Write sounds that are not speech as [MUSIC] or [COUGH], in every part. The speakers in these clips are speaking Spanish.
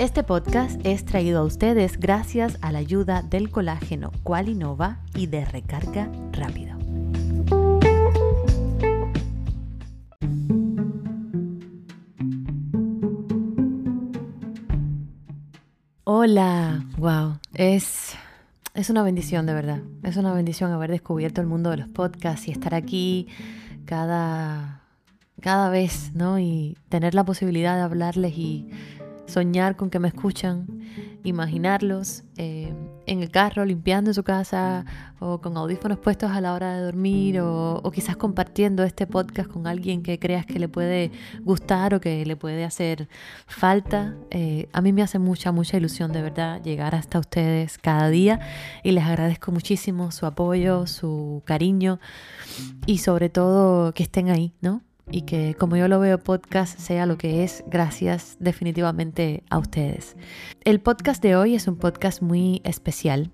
Este podcast es traído a ustedes gracias a la ayuda del colágeno Qualinova y de recarga rápido. Hola, wow, es, es una bendición de verdad. Es una bendición haber descubierto el mundo de los podcasts y estar aquí cada, cada vez, ¿no? Y tener la posibilidad de hablarles y soñar con que me escuchan, imaginarlos eh, en el carro limpiando su casa o con audífonos puestos a la hora de dormir o, quizás compartiendo este podcast con alguien que creas que le puede gustar o que le puede hacer falta. Eh, a mí me hace mucha, mucha ilusión de verdad llegar hasta ustedes cada día y les agradezco muchísimo su apoyo, su cariño y sobre todo que estén ahí, ¿no? Y que como yo lo veo podcast sea lo que es gracias definitivamente a ustedes. El podcast de hoy es un podcast muy especial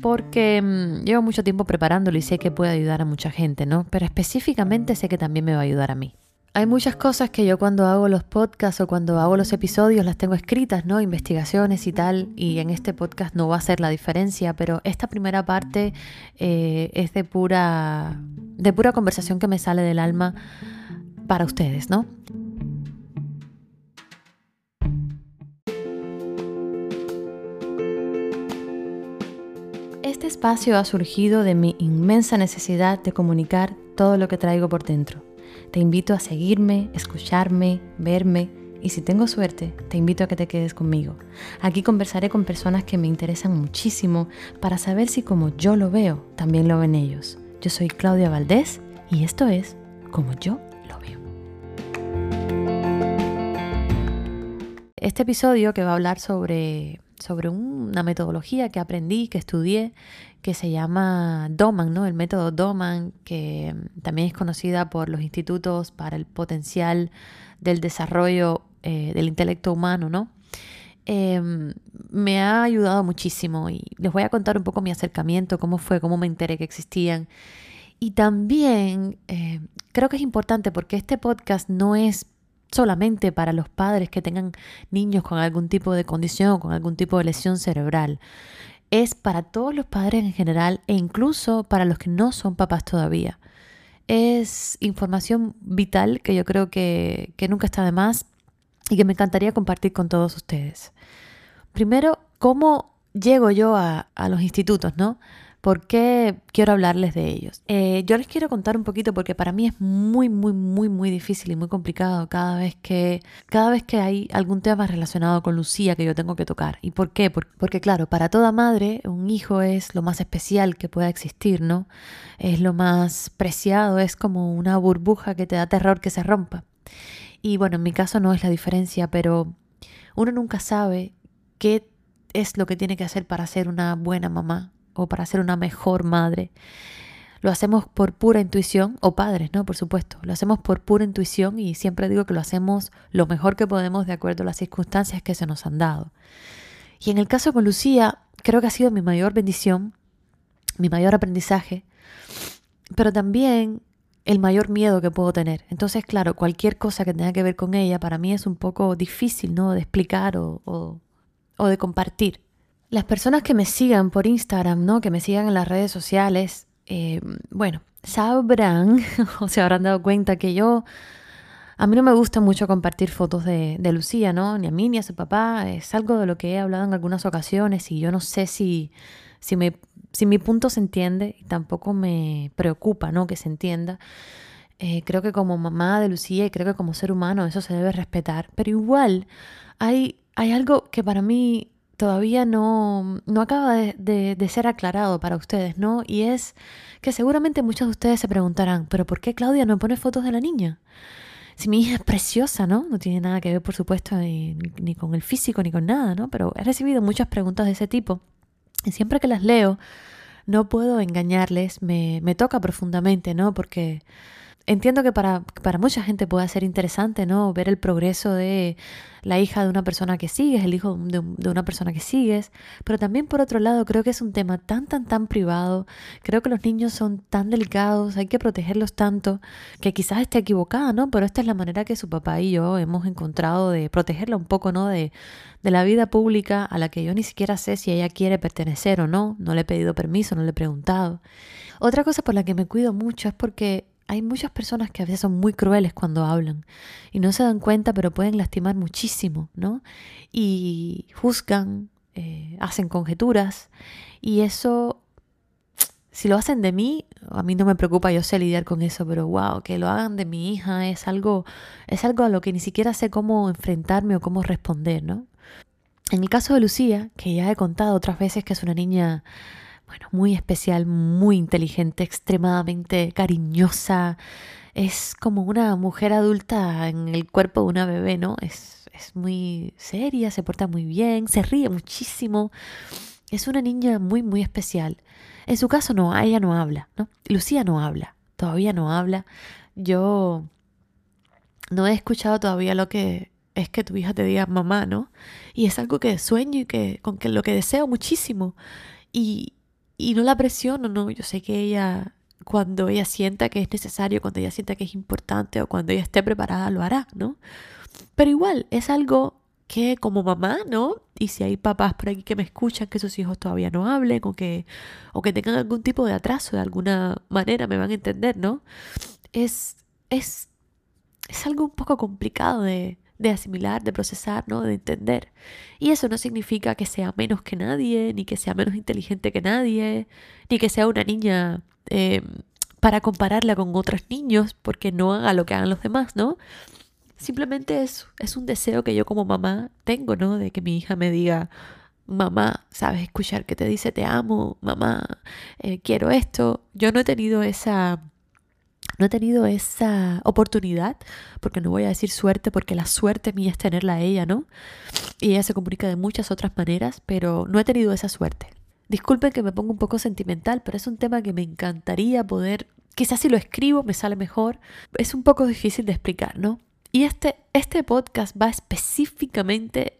porque mm, llevo mucho tiempo preparándolo y sé que puede ayudar a mucha gente, ¿no? Pero específicamente sé que también me va a ayudar a mí. Hay muchas cosas que yo cuando hago los podcasts o cuando hago los episodios las tengo escritas, ¿no? Investigaciones y tal, y en este podcast no va a ser la diferencia, pero esta primera parte eh, es de pura, de pura conversación que me sale del alma para ustedes, ¿no? Este espacio ha surgido de mi inmensa necesidad de comunicar todo lo que traigo por dentro. Te invito a seguirme, escucharme, verme y si tengo suerte, te invito a que te quedes conmigo. Aquí conversaré con personas que me interesan muchísimo para saber si como yo lo veo, también lo ven ellos. Yo soy Claudia Valdés y esto es Como yo Este episodio que va a hablar sobre, sobre una metodología que aprendí, que estudié, que se llama DOMAN, ¿no? El método DOMAN, que también es conocida por los institutos para el potencial del desarrollo eh, del intelecto humano, ¿no? Em, me ha ayudado muchísimo y les voy a contar un poco mi acercamiento, cómo fue, cómo me enteré que existían. Y también eh, creo que es importante porque este podcast no es solamente para los padres que tengan niños con algún tipo de condición con algún tipo de lesión cerebral. Es para todos los padres en general e incluso para los que no son papás todavía. Es información vital que yo creo que, nunca está de más y que me encantaría compartir con todos ustedes. Primero, ¿cómo llego yo a, a los institutos, no? ¿Por qué quiero hablarles de ellos? Eh, yo les quiero contar un poquito porque para mí es muy, muy, muy, muy difícil y muy complicado cada vez que, cada vez que hay algún tema relacionado con Lucía que yo tengo que tocar. ¿Y por qué? Porque, claro, para toda madre un hijo es lo más especial que pueda existir, ¿no? Es lo más preciado, es como una burbuja que te da terror que se rompa. Y bueno, en mi caso no es la diferencia, pero uno nunca sabe qué es lo que tiene que hacer para ser una buena mamá o para ser una mejor madre. Lo hacemos por pura intuición, o padres, ¿no? Por supuesto. Lo hacemos por pura intuición y siempre digo que lo hacemos lo mejor que podemos de acuerdo a las circunstancias que se nos han dado. Y en el caso con Lucía, creo que ha sido mi mayor bendición, mi mayor aprendizaje, pero también el mayor miedo que puedo tener. Entonces, claro, cualquier cosa que tenga que ver con ella para mí es un poco difícil, ¿no? De explicar o, o de compartir. Las personas que me sigan por Instagram, ¿no? Que me sigan en las redes sociales, eh, bueno, sabrán [LAUGHS] o se habrán dado cuenta que yo, a mí no me gusta mucho compartir fotos de, Lucía, ¿no? Ni a mí ni a su papá. Es algo de lo que he hablado en algunas ocasiones y yo no sé si, si, si mi punto se entiende y tampoco me preocupa, ¿no? Que se entienda. Eh, creo que como mamá de Lucía y creo que como ser humano eso se debe respetar. Pero igual hay, hay algo que para mí todavía no, no acaba de, ser aclarado para ustedes, ¿no? Y es que seguramente muchos de ustedes se preguntarán, pero ¿por qué Claudia no pone fotos de la niña? Si mi hija es preciosa, ¿no? No tiene nada que ver, por supuesto, ni, ni con el físico ni con nada, ¿no? Pero he recibido muchas preguntas de ese tipo y siempre que las leo, no puedo engañarles, me, me toca profundamente, ¿no? Porque entiendo que para, para mucha gente puede ser interesante, ¿no? Ver el progreso de la hija de una persona que sigues, el hijo de, una persona que sigues, pero también por otro lado creo que es un tema tan, tan, tan privado, creo que los niños son tan delicados, hay que protegerlos tanto, que quizás esté equivocada, ¿no? Pero esta es la manera que su papá y yo hemos encontrado de protegerla un poco, ¿no? De, de la vida pública a la que yo ni siquiera sé si ella quiere pertenecer o no, no le he pedido permiso, no le he preguntado. Otra cosa por la que me cuido mucho es porque hay muchas personas que a veces son muy crueles cuando hablan y no se dan cuenta, pero pueden lastimar muchísimo, ¿no? Y juzgan, eh, hacen conjeturas y eso, si lo hacen de mí, a mí no me preocupa, yo sé lidiar con eso, pero wow, que lo hagan de mi hija es algo, es algo a lo que ni siquiera sé cómo enfrentarme o cómo responder, ¿no? En el caso de Lucía, que ya he contado otras veces que es una niña bueno, muy especial, muy inteligente, extremadamente cariñosa. Es como una mujer adulta en el cuerpo de una bebé, ¿no? Es, es muy seria, se porta muy bien, se ríe muchísimo. Es una niña muy, muy especial. En su caso, no, ella no habla, ¿no? Lucía no habla, todavía no habla. Yo no he escuchado todavía lo que es que tu hija te diga mamá, ¿no? Y es algo que sueño y que con que lo que deseo muchísimo. Y, y no la presiono, no, yo sé que ella, cuando ella sienta que es necesario, cuando ella sienta que es importante o cuando ella esté preparada, lo hará, ¿no? Pero igual, es algo que como mamá, ¿no? Y si hay papás por aquí que me escuchan que sus hijos todavía no hablen o que, o que tengan algún tipo de atraso de alguna manera, me van a entender, ¿no? Es, es, es algo un poco complicado de, de asimilar, de procesar, ¿no? de entender. Y eso no significa que sea menos que nadie, ni que sea menos inteligente que nadie, ni que sea una niña em, para compararla con otros niños porque no haga lo que hagan los demás, ¿no? Simplemente es, es un deseo que yo como mamá tengo, ¿no? De que mi hija me diga, mamá, sabes escuchar que te dice te amo, mamá, eh, quiero esto. Yo no he tenido esa no he tenido esa oportunidad, porque no voy a decir suerte, porque la suerte mía es tenerla a ella, ¿no? Y ella se comunica de muchas otras maneras, pero no he tenido esa suerte. Disculpen que me ponga un poco sentimental, pero es un tema que me encantaría poder, quizás si lo escribo me sale mejor, es un poco difícil de explicar, ¿no? Y este, este podcast va específicamente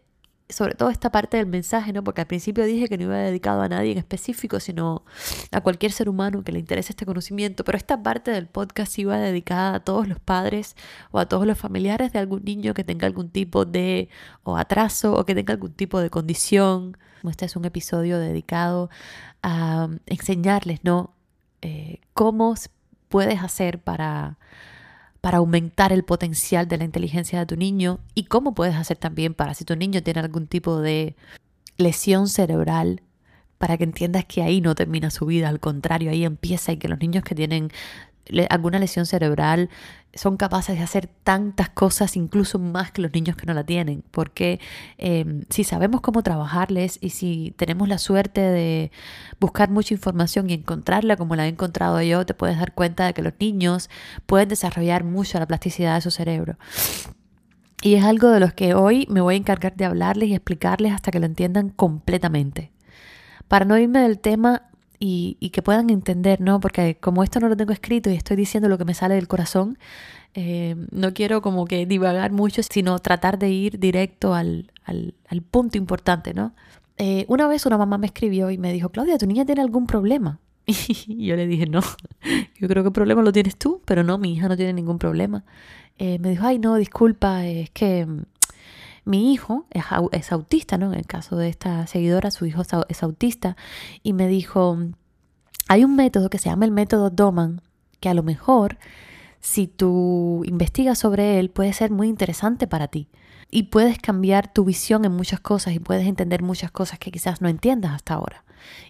sobre todo esta parte del mensaje, ¿no? Porque al principio dije que no iba dedicado a nadie en específico, sino a cualquier ser humano que le interese este conocimiento, pero esta parte del podcast iba dedicada a todos los padres o a todos los familiares de algún niño que tenga algún tipo de o atraso o que tenga algún tipo de condición. Este es un episodio dedicado a enseñarles, ¿no? Eh, cómo puedes hacer para para aumentar el potencial de la inteligencia de tu niño y cómo puedes hacer también para si tu niño tiene algún tipo de lesión cerebral, para que entiendas que ahí no termina su vida, al contrario, ahí empieza y que los niños que tienen alguna lesión cerebral son capaces de hacer tantas cosas, incluso más que los niños que no la tienen, porque em, si sabemos cómo trabajarles y si tenemos la suerte de buscar mucha información y encontrarla como la he encontrado yo, te puedes dar cuenta de que los niños pueden desarrollar mucho la plasticidad de su cerebro. Y es algo de los que hoy me voy a encargar de hablarles y explicarles hasta que lo entiendan completamente. Para no irme del tema, y, que puedan entender, ¿no? Porque como esto no lo tengo escrito y estoy diciendo lo que me sale del corazón, eh, no quiero como que divagar mucho, sino tratar de ir directo al, al, punto importante, ¿no? Eh, una vez una mamá me escribió y me dijo, Claudia, ¿tu niña tiene algún problema? [LAUGHS] Y yo le dije, no, yo creo que el problema lo tienes tú, pero no, mi hija no tiene ningún problema. Eh, me dijo, ay, no, disculpa, es que mi hijo es, autista, ¿no? En el caso de esta seguidora, su hijo es autista, y me dijo, hay un método que se llama el método Doman, que a lo mejor, si tú investigas sobre él, puede ser muy interesante para ti. Y puedes cambiar tu visión en muchas cosas y puedes entender muchas cosas que quizás no entiendas hasta ahora.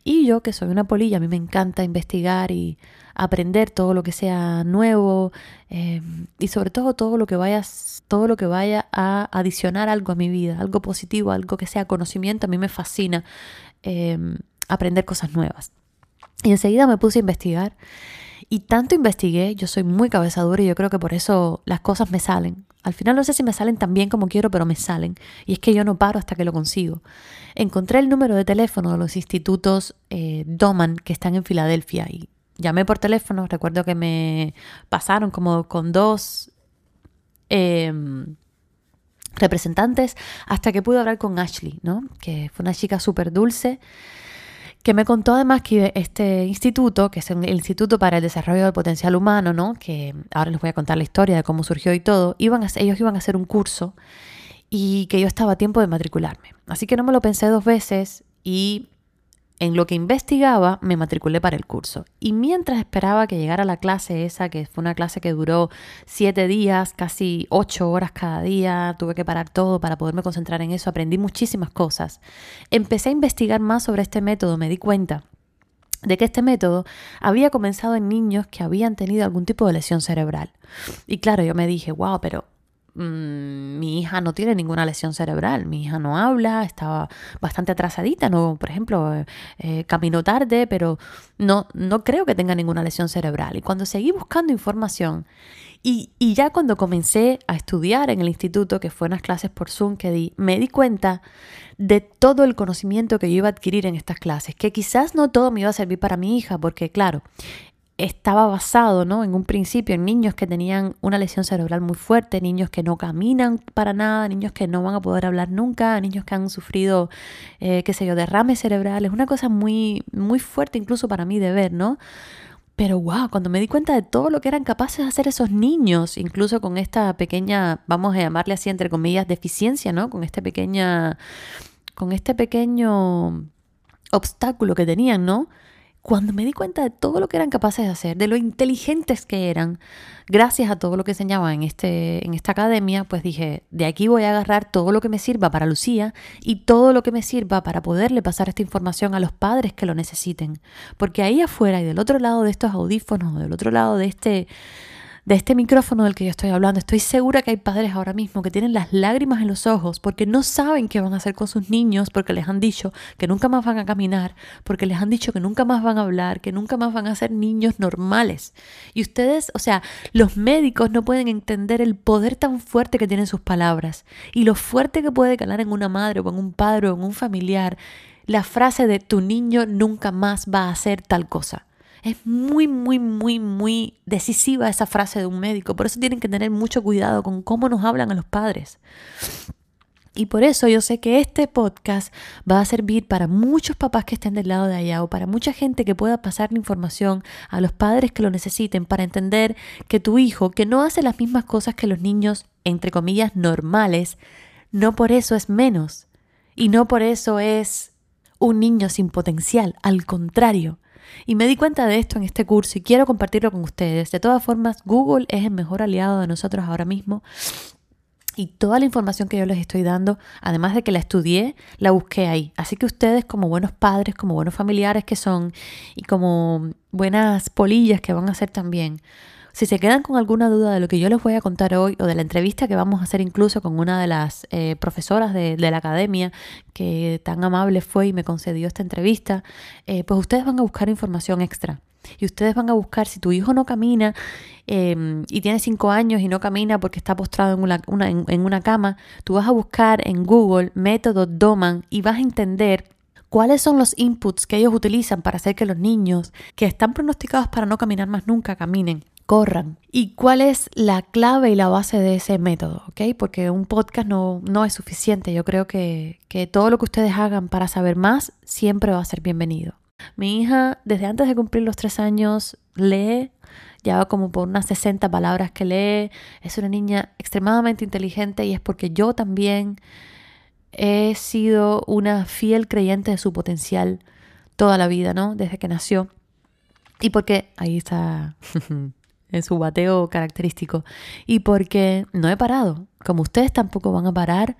Y yo, que soy una polilla, a mí me encanta investigar y aprender todo lo que sea nuevo em, y sobre todo todo lo que vayas, todo lo que vaya a adicionar algo a mi vida, algo positivo, algo que sea conocimiento, a mí me fascina em, aprender cosas nuevas. Y enseguida me puse a investigar y tanto investigué, yo soy muy cabezadura y yo creo que por eso las cosas me salen. Al final no sé si me salen tan bien como quiero, pero me salen. Y es que yo no paro hasta que lo consigo. Encontré el número de teléfono de los institutos eh, Doman que están en Filadelfia y llamé por teléfono, recuerdo que me pasaron como con dos em, representantes hasta que pude hablar con Ashley, ¿no? Que fue una chica súper dulce que me contó además que este instituto, que es el Instituto para el Desarrollo del Potencial Humano, ¿no? que ahora les voy a contar la historia de cómo surgió y todo, iban a, ellos iban a hacer un curso y que yo estaba a tiempo de matricularme. Así que no me lo pensé dos veces y en lo que investigaba, me matriculé para el curso. Y mientras esperaba que llegara la clase esa, que fue una clase que duró siete días, casi ocho horas cada día, tuve que parar todo para poderme concentrar en eso, aprendí muchísimas cosas. Empecé a investigar más sobre este método, me di cuenta de que este método había comenzado en niños que habían tenido algún tipo de lesión cerebral. Y claro, yo me dije, wow, pero Mm, mi hija no tiene ninguna lesión cerebral, mi hija no habla, estaba bastante atrasadita, no, por ejemplo, eh, eh, caminó tarde, pero no, no creo que tenga ninguna lesión cerebral. Y cuando seguí buscando información y, y ya cuando comencé a estudiar en el instituto, que fue unas clases por Zoom que di, me di cuenta de todo el conocimiento que yo iba a adquirir en estas clases, que quizás no todo me iba a servir para mi hija, porque claro, estaba basado ¿no? en un principio en niños que tenían una lesión cerebral muy fuerte, niños que no caminan para nada, niños que no van a poder hablar nunca, niños que han sufrido, eh, qué sé yo, derrames cerebrales, una cosa muy, muy fuerte incluso para mí de ver, ¿no? Pero wow, cuando me di cuenta de todo lo que eran capaces de hacer esos niños, incluso con esta pequeña, vamos a llamarle así entre comillas, deficiencia, ¿no? Con este pequeña, con este pequeño obstáculo que tenían, ¿no? Cuando me di cuenta de todo lo que eran capaces de hacer, de lo inteligentes que eran, gracias a todo lo que enseñaba en, este, en esta academia, pues dije, de aquí voy a agarrar todo lo que me sirva para Lucía y todo lo que me sirva para poderle pasar esta información a los padres que lo necesiten. Porque ahí afuera y del otro lado de estos audífonos, del otro lado de este de este micrófono del que yo estoy hablando, estoy segura que hay padres ahora mismo que tienen las lágrimas en los ojos porque no saben qué van a hacer con sus niños, porque les han dicho que nunca más van a caminar, porque les han dicho que nunca más van a hablar, que nunca más van a ser niños normales. Y ustedes, o sea, los médicos no pueden entender el poder tan fuerte que tienen sus palabras y lo fuerte que puede calar en una madre o en un padre o en un familiar la frase de tu niño nunca más va a hacer tal cosa. Es muy, muy, muy, muy decisiva esa frase de un médico. Por eso tienen que tener mucho cuidado con cómo nos hablan a los padres. Y por eso yo sé que este podcast va a servir para muchos papás que estén del lado de allá o para mucha gente que pueda pasar la información a los padres que lo necesiten para entender que tu hijo, que no hace las mismas cosas que los niños, entre comillas, normales, no por eso es menos. Y no por eso es un niño sin potencial. Al contrario, y me di cuenta de esto en este curso y quiero compartirlo con ustedes. De todas formas, Google es el mejor aliado de nosotros ahora mismo. Y toda la información que yo les estoy dando, además de que la estudié, la busqué ahí. Así que ustedes como buenos padres, como buenos familiares que son y como buenas polillas que van a ser también, si se quedan con alguna duda de lo que yo les voy a contar hoy o de la entrevista que vamos a hacer incluso con una de las eh, profesoras de, la academia que tan amable fue y me concedió esta entrevista, eh, pues ustedes van a buscar información extra. Y ustedes van a buscar, si tu hijo no camina em, y tiene cinco años y no camina porque está postrado en una, en una cama, tú vas a buscar en Google método Doman y vas a entender cuáles son los inputs que ellos utilizan para hacer que los niños que están pronosticados para no caminar más nunca caminen corran. ¿Y cuál es la clave y la base de ese método? ¿ok? Porque un podcast no, no es suficiente. Yo creo que, que todo lo que ustedes hagan para saber más siempre va a ser bienvenido. Mi hija, desde antes de cumplir los tres años, lee, ya va como por unas 60 palabras que lee. Es una niña extremadamente inteligente y es porque yo también he sido una fiel creyente de su potencial toda la vida, ¿no? Desde que nació. Y porque ahí está [LAUGHS] en su bateo característico y porque no he parado, como ustedes tampoco van a parar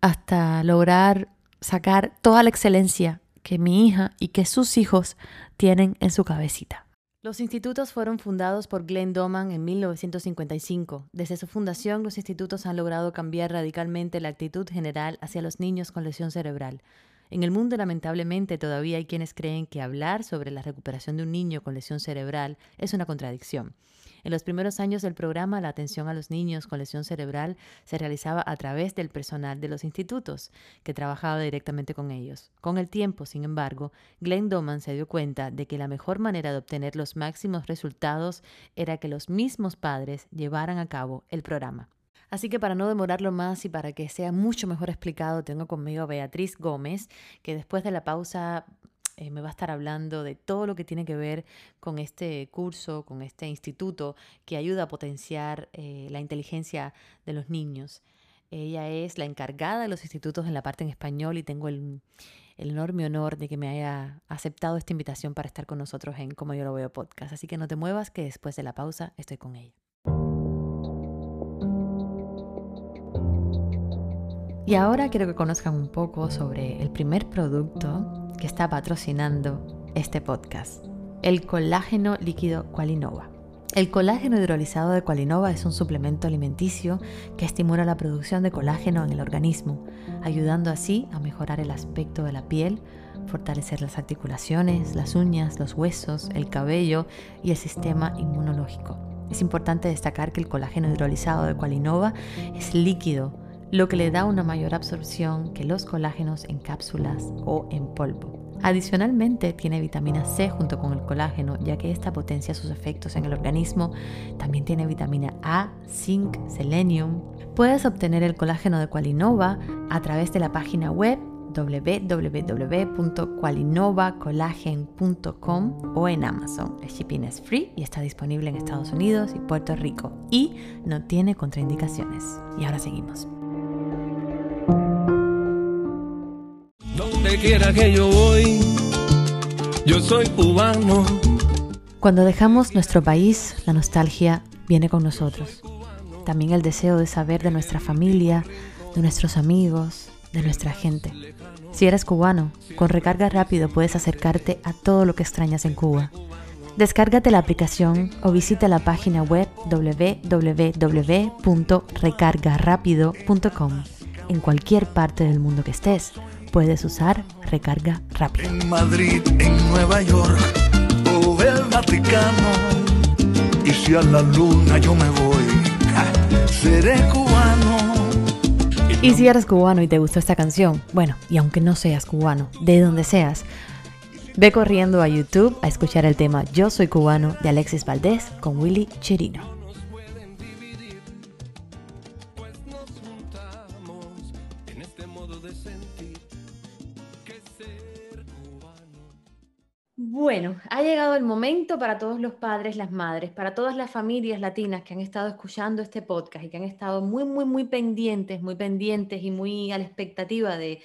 hasta lograr sacar toda la excelencia que mi hija y que sus hijos tienen en su cabecita. Los institutos fueron fundados por Glenn Doman en 1955. Desde su fundación, los institutos han logrado cambiar radicalmente la actitud general hacia los niños con lesión cerebral. En el mundo, lamentablemente, todavía hay quienes creen que hablar sobre la recuperación de un niño con lesión cerebral es una contradicción. En los primeros años del programa, la atención a los niños con lesión cerebral se realizaba a través del personal de los institutos, que trabajaba directamente con ellos. Con el tiempo, sin embargo, Glenn Doman se dio cuenta de que la mejor manera de obtener los máximos resultados era que los mismos padres llevaran a cabo el programa. Así que para no demorarlo más y para que sea mucho mejor explicado, tengo conmigo a Beatriz Gómez, que después de la pausa eh, me va a estar hablando de todo lo que tiene que ver con este curso, con este instituto que ayuda a potenciar eh, la inteligencia de los niños. Ella es la encargada de los institutos en la parte en español y tengo el, el, enorme honor de que me haya aceptado esta invitación para estar con nosotros en Como yo lo veo podcast. Así que no te muevas que después de la pausa estoy con ella. Y ahora quiero que conozcan un poco sobre el primer producto que está patrocinando este podcast, el colágeno líquido Qualinova. El colágeno hidrolizado de Qualinova es un suplemento alimenticio que estimula la producción de colágeno en el organismo, ayudando así a mejorar el aspecto de la piel, fortalecer las articulaciones, las uñas, los huesos, el cabello y el sistema inmunológico. Es importante destacar que el colágeno hidrolizado de Qualinova es líquido, lo que le da una mayor absorción que los colágenos en cápsulas o en polvo. Adicionalmente tiene vitamina C junto con el colágeno, ya que esta potencia sus efectos en el organismo. También tiene vitamina A, zinc, selenium. Puedes obtener el colágeno de Qualinova a través de la página web www.qualinovacolagen.com o en Amazon. El shipping es free y está disponible en Estados Unidos y Puerto Rico y no tiene contraindicaciones. Y ahora seguimos. Quiera que yo voy, yo soy cubano. Cuando dejamos nuestro país, la nostalgia viene con nosotros. También el deseo de saber de nuestra familia, de nuestros amigos, de nuestra gente. Si eres cubano, con recarga rápido puedes acercarte a todo lo que extrañas en Cuba. Descárgate la aplicación o visita la página web www.recargarapido.com en cualquier parte del mundo que estés puedes usar recarga rápida. En Madrid, en Nueva York o el Vaticano. Y si a la luna yo me voy, seré cubano. Y si eres cubano y te gustó esta canción, bueno, y aunque no seas cubano, de donde seas, ve corriendo a YouTube a escuchar el tema Yo soy cubano de Alexis Valdés con Willy Chirino. Bueno, ha llegado el momento para todos los padres, las madres, para todas las familias latinas que han estado escuchando este podcast y que han estado muy, muy, muy pendientes, muy pendientes y muy a la expectativa de,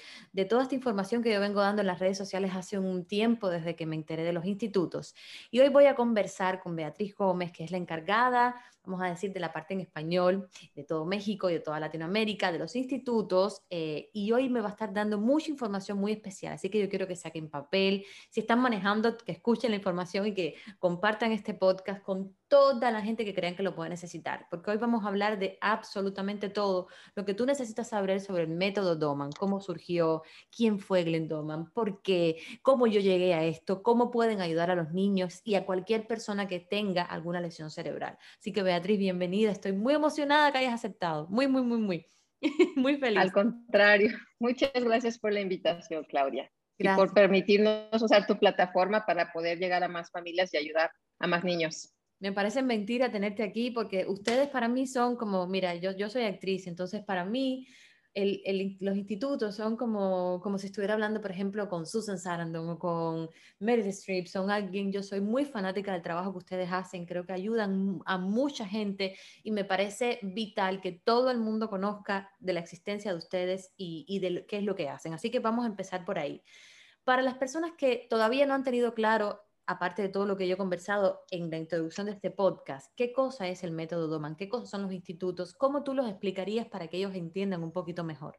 toda esta información que yo vengo dando en las redes sociales hace un tiempo desde que me enteré de los institutos. Y hoy voy a conversar con Beatriz Gómez, que es la encargada vamos a decir, de la parte en español de todo México de toda Latinoamérica, de los institutos, eh, y hoy me va a estar dando mucha información muy especial, así que yo quiero que saquen papel, si están manejando, que escuchen la información y que compartan este podcast con toda la gente que crean que lo puede necesitar, porque hoy vamos a hablar de absolutamente todo lo que tú necesitas saber sobre el método Doman, cómo surgió, quién fue Glenn Doman, por qué, cómo yo llegué a esto, cómo pueden ayudar a los niños y a cualquier persona que tenga alguna lesión cerebral. Así que Beatriz, bienvenida, estoy muy emocionada que hayas aceptado, muy, muy, muy, muy, [LAUGHS] muy feliz. Al contrario, muchas gracias por la invitación, Claudia. Y por permitirnos usar tu plataforma para poder llegar a más familias y ayudar a más niños. Me parece mentira tenerte aquí porque ustedes para mí son como, mira, yo, yo soy actriz, entonces para mí el, los institutos son como, como si estuviera hablando, por ejemplo, con Susan Sarandon o con Meryl Streep, son alguien, yo soy muy fanática del trabajo que ustedes hacen, creo que ayudan a mucha gente y me parece vital que todo el mundo conozca de la existencia de ustedes y, y de qué es lo que hacen. Así que vamos a empezar por ahí. Para las personas que todavía no han tenido claro aparte de todo lo que yo he conversado en la introducción de este podcast, ¿qué cosa es el método Doman? ¿Qué cosas son los institutos? ¿Cómo tú los explicarías para que ellos entiendan un poquito mejor?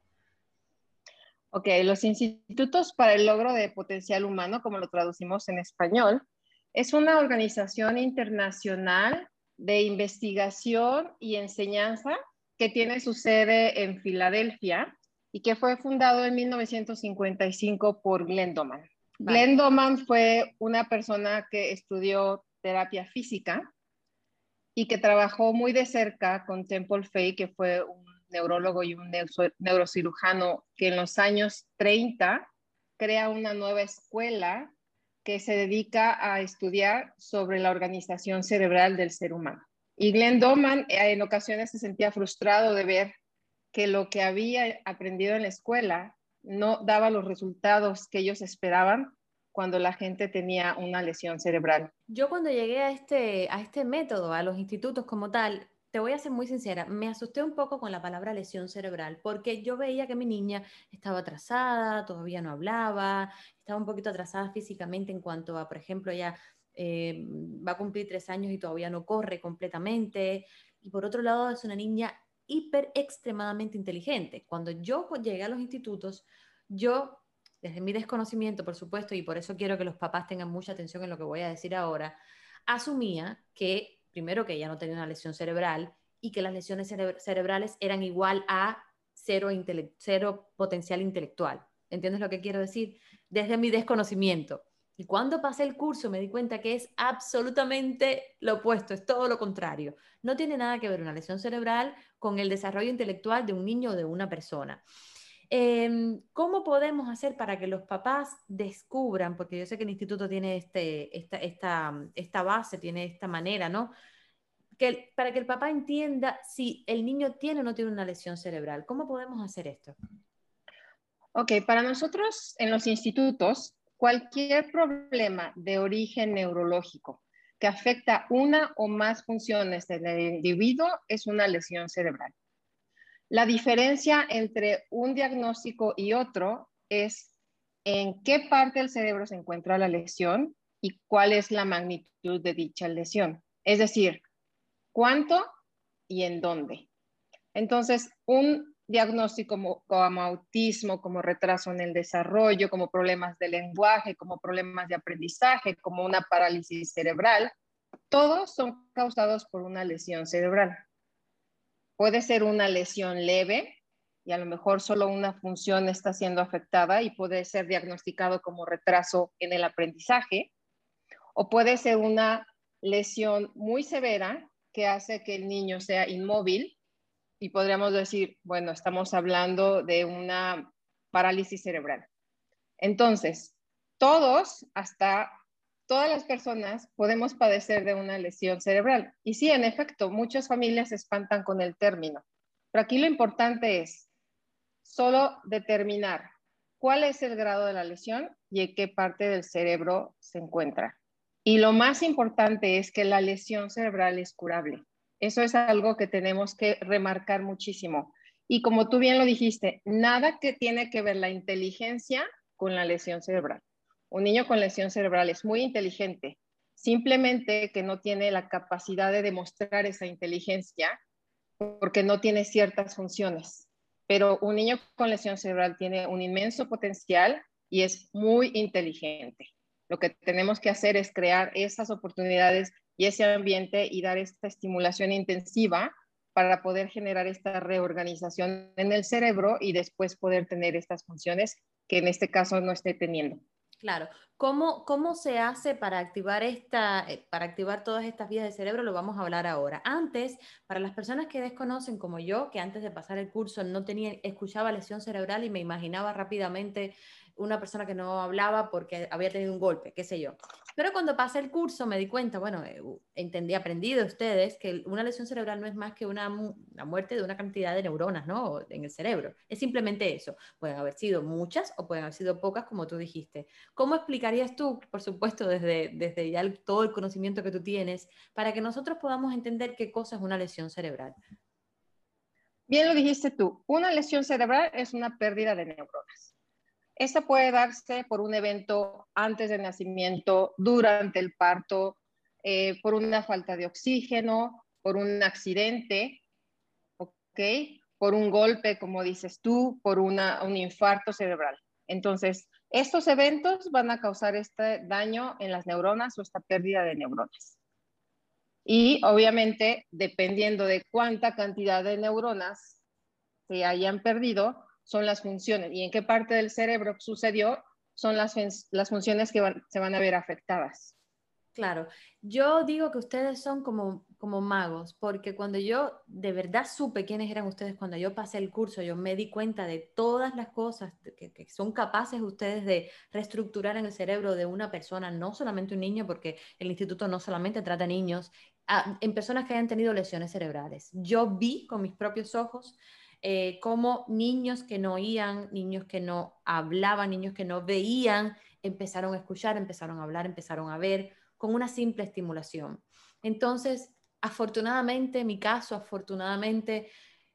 Ok, los institutos para el logro de potencial humano, como lo traducimos en español, es una organización internacional de investigación y enseñanza que tiene su sede en Filadelfia y que fue fundado en 1955 por Glenn Doman. Glenn Doman fue una persona que estudió terapia física y que trabajó muy de cerca con Temple Fay, que fue un neurólogo y un neurocirujano que en los años 30 crea una nueva escuela que se dedica a estudiar sobre la organización cerebral del ser humano. Y Glenn Doman eh, en ocasiones se sentía frustrado de ver que lo que había aprendido en la escuela no daba los resultados que ellos esperaban cuando la gente tenía una lesión cerebral. Yo cuando llegué a este, a este método, a los institutos como tal, te voy a ser muy sincera, me asusté un poco con la palabra lesión cerebral, porque yo veía que mi niña estaba atrasada, todavía no hablaba, estaba un poquito atrasada físicamente en cuanto a, por ejemplo, ella eh, va a cumplir tres años y todavía no corre completamente. Y por otro lado, es una niña hiper extremadamente inteligente. Cuando yo llegué a los institutos, yo, desde mi desconocimiento, por supuesto, y por eso quiero que los papás tengan mucha atención en lo que voy a decir ahora, asumía que primero que ella no tenía una lesión cerebral y que las lesiones cerebrales eran igual a cero, potencial intelectual. ¿Entiendes lo que quiero decir? Desde mi desconocimiento. Y cuando pasé el curso me di cuenta que es absolutamente lo opuesto, es todo lo contrario. No tiene nada que ver una lesión cerebral con el desarrollo intelectual de un niño o de una persona. Em, ¿Cómo podemos hacer para que los papás descubran, porque yo sé que el instituto tiene este, esta, esta, esta base, tiene esta manera, ¿no? Que, para que el papá entienda si el niño tiene o no tiene una lesión cerebral. ¿Cómo podemos hacer esto? Ok, para nosotros en los institutos, cualquier problema de origen neurológico que afecta una o más funciones del individuo es una lesión cerebral. La diferencia entre un diagnóstico y otro es en qué parte del cerebro se encuentra la lesión y cuál es la magnitud de dicha lesión. Es decir, cuánto y en dónde. Entonces, un diagnóstico como, autismo, como retraso en el desarrollo, como problemas de lenguaje, como problemas de aprendizaje, como una parálisis cerebral, todos son causados por una lesión cerebral. Puede ser una lesión leve y a lo mejor solo una función está siendo afectada y puede ser diagnosticado como retraso en el aprendizaje. O puede ser una lesión muy severa que hace que el niño sea inmóvil y podríamos decir, bueno, estamos hablando de una parálisis cerebral. Entonces, todos, hasta todas las personas podemos padecer de una lesión cerebral. Y sí, en efecto, muchas familias se espantan con el término. Pero aquí lo importante es solo determinar cuál es el grado de la lesión y en qué parte del cerebro se encuentra. Y lo más importante es que la lesión cerebral es curable. Eso es algo que tenemos que remarcar muchísimo. Y como tú bien lo dijiste, nada que tiene que ver la inteligencia con la lesión cerebral. Un niño con lesión cerebral es muy inteligente, simplemente que no tiene la capacidad de demostrar esa inteligencia porque no tiene ciertas funciones. Pero un niño con lesión cerebral tiene un inmenso potencial y es muy inteligente. Lo que tenemos que hacer es crear esas oportunidades y ese ambiente y dar esta estimulación intensiva para poder generar esta reorganización en el cerebro y después poder tener estas funciones que en este caso no esté teniendo. Claro. ¿Cómo, ¿Cómo se hace para activar, esta, eh, para activar todas estas vías del cerebro? Lo vamos a hablar ahora. Antes, para las personas que desconocen, como yo, que antes de pasar el curso no tenía, escuchaba lesión cerebral y me imaginaba rápidamente una persona que no hablaba porque había tenido un golpe, qué sé yo. Pero cuando pasé el curso me di cuenta, bueno, eh, entendí, aprendí de ustedes que una lesión cerebral no es más que una, muerte de una cantidad de neuronas, ¿no? En el cerebro. Es simplemente eso. Pueden haber sido muchas o pueden haber sido pocas, como tú dijiste. ¿Cómo explicarías tú, por supuesto, desde, desde ya todo el conocimiento que tú tienes, para que nosotros podamos entender qué cosa es una lesión cerebral? Bien lo dijiste tú. Una lesión cerebral es una pérdida de neuronas. Esta puede darse por un evento antes del nacimiento, durante el parto, eh, por una falta de oxígeno, por un accidente, ¿ok? Por un golpe, como dices tú, por un infarto cerebral. Entonces, estos eventos van a causar este daño en las neuronas o esta pérdida de neuronas. Y obviamente, dependiendo de cuánta cantidad de neuronas se hayan perdido, son las funciones y en qué parte del cerebro sucedió son las, las funciones que se van a ver afectadas. Claro, yo digo que ustedes son como como magos, porque cuando yo de verdad supe quiénes eran ustedes, cuando yo pasé el curso, yo me di cuenta de todas las cosas que, son capaces ustedes de reestructurar en el cerebro de una persona, no solamente un niño, porque el instituto no solamente trata niños, a, en personas que hayan tenido lesiones cerebrales. Yo vi con mis propios ojos eh, cómo niños que no oían, niños que no hablaban, niños que no veían, empezaron a escuchar, empezaron a hablar, empezaron a ver con una simple estimulación. Entonces, afortunadamente, mi caso, afortunadamente,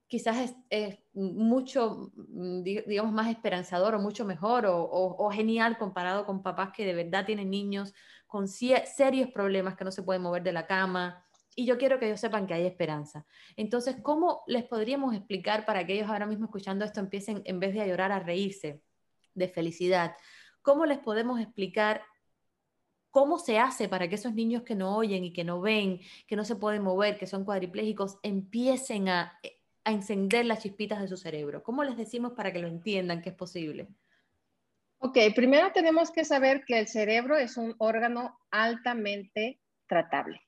quizás es, mucho, mm, digamos, más esperanzador o mucho mejor o, genial comparado con papás que de verdad tienen niños con serios problemas que no se pueden mover de la cama. Y yo quiero que ellos sepan que hay esperanza. Entonces, ¿cómo les podríamos explicar para que ellos ahora mismo escuchando esto empiecen, en vez de a llorar, a reírse de felicidad? ¿Cómo les podemos explicar ¿Cómo se hace para que esos niños que no oyen y que no ven, que no se pueden mover, que son cuadriplégicos, empiecen a, encender las chispitas de su cerebro? ¿Cómo les decimos para que lo entiendan que es posible? Ok, primero tenemos que saber que el cerebro es un órgano altamente tratable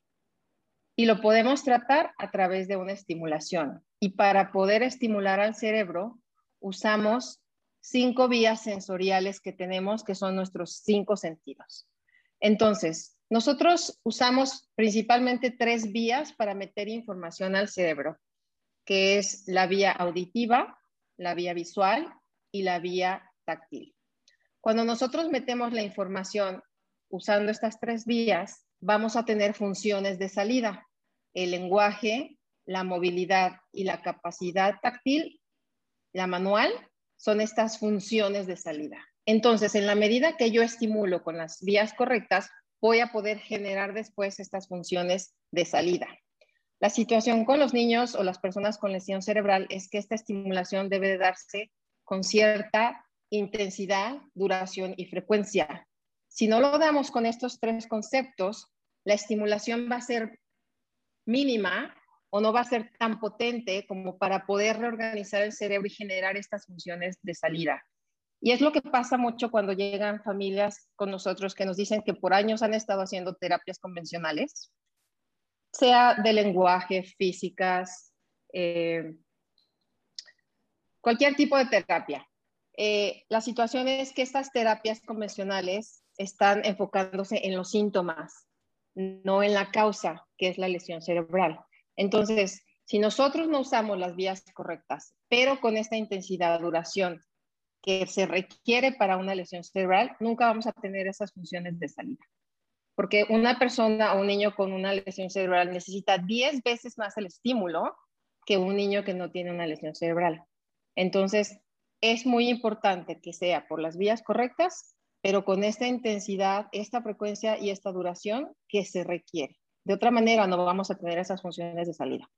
y lo podemos tratar a través de una estimulación. Y para poder estimular al cerebro, usamos cinco vías sensoriales que tenemos, que son nuestros cinco sentidos. Entonces, nosotros usamos principalmente tres vías para meter información al cerebro, que es la vía auditiva, la vía visual y la vía táctil. Cuando nosotros metemos la información usando estas tres vías, vamos a tener funciones de salida. El lenguaje, la movilidad y la capacidad táctil, la manual, son estas funciones de salida. Entonces, en la medida que yo estimulo con las vías correctas, voy a poder generar después estas funciones de salida. La situación con los niños o las personas con lesión cerebral es que esta estimulación debe darse con cierta intensidad, duración y frecuencia. Si no lo damos con estos tres conceptos, la estimulación va a ser mínima o no va a ser tan potente como para poder reorganizar el cerebro y generar estas funciones de salida. Y es lo que pasa mucho cuando llegan familias con nosotros que nos dicen que por años han estado haciendo terapias convencionales, sea de lenguaje, físicas, eh, cualquier tipo de terapia. Eh, la situación es que estas terapias convencionales están enfocándose en los síntomas, no en la causa, que es la lesión cerebral. Entonces, si nosotros no usamos las vías correctas, pero con esta intensidad, duración que se requiere para una lesión cerebral, nunca vamos a tener esas funciones de salida. Porque una persona o un niño con una lesión cerebral necesita 10 veces más el estímulo que un niño que no tiene una lesión cerebral. Entonces, es muy importante que sea por las vías correctas, pero con esta intensidad, esta frecuencia y esta duración que se requiere. De otra manera, no vamos a tener esas funciones de salida.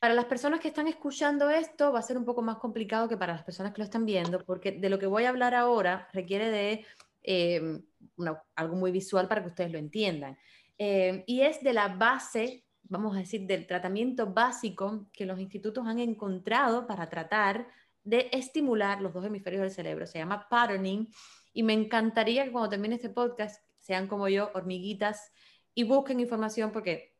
Para las personas que están escuchando esto va a ser un poco más complicado que para las personas que lo están viendo, porque de lo que voy a hablar ahora requiere de eh, algo muy visual para que ustedes lo entiendan. Eh, y es de la base, vamos a decir, del tratamiento básico que los institutos han encontrado para tratar de estimular los dos hemisferios del cerebro. Se llama patterning y me encantaría que cuando termine este podcast sean como yo, hormiguitas, y busquen información porque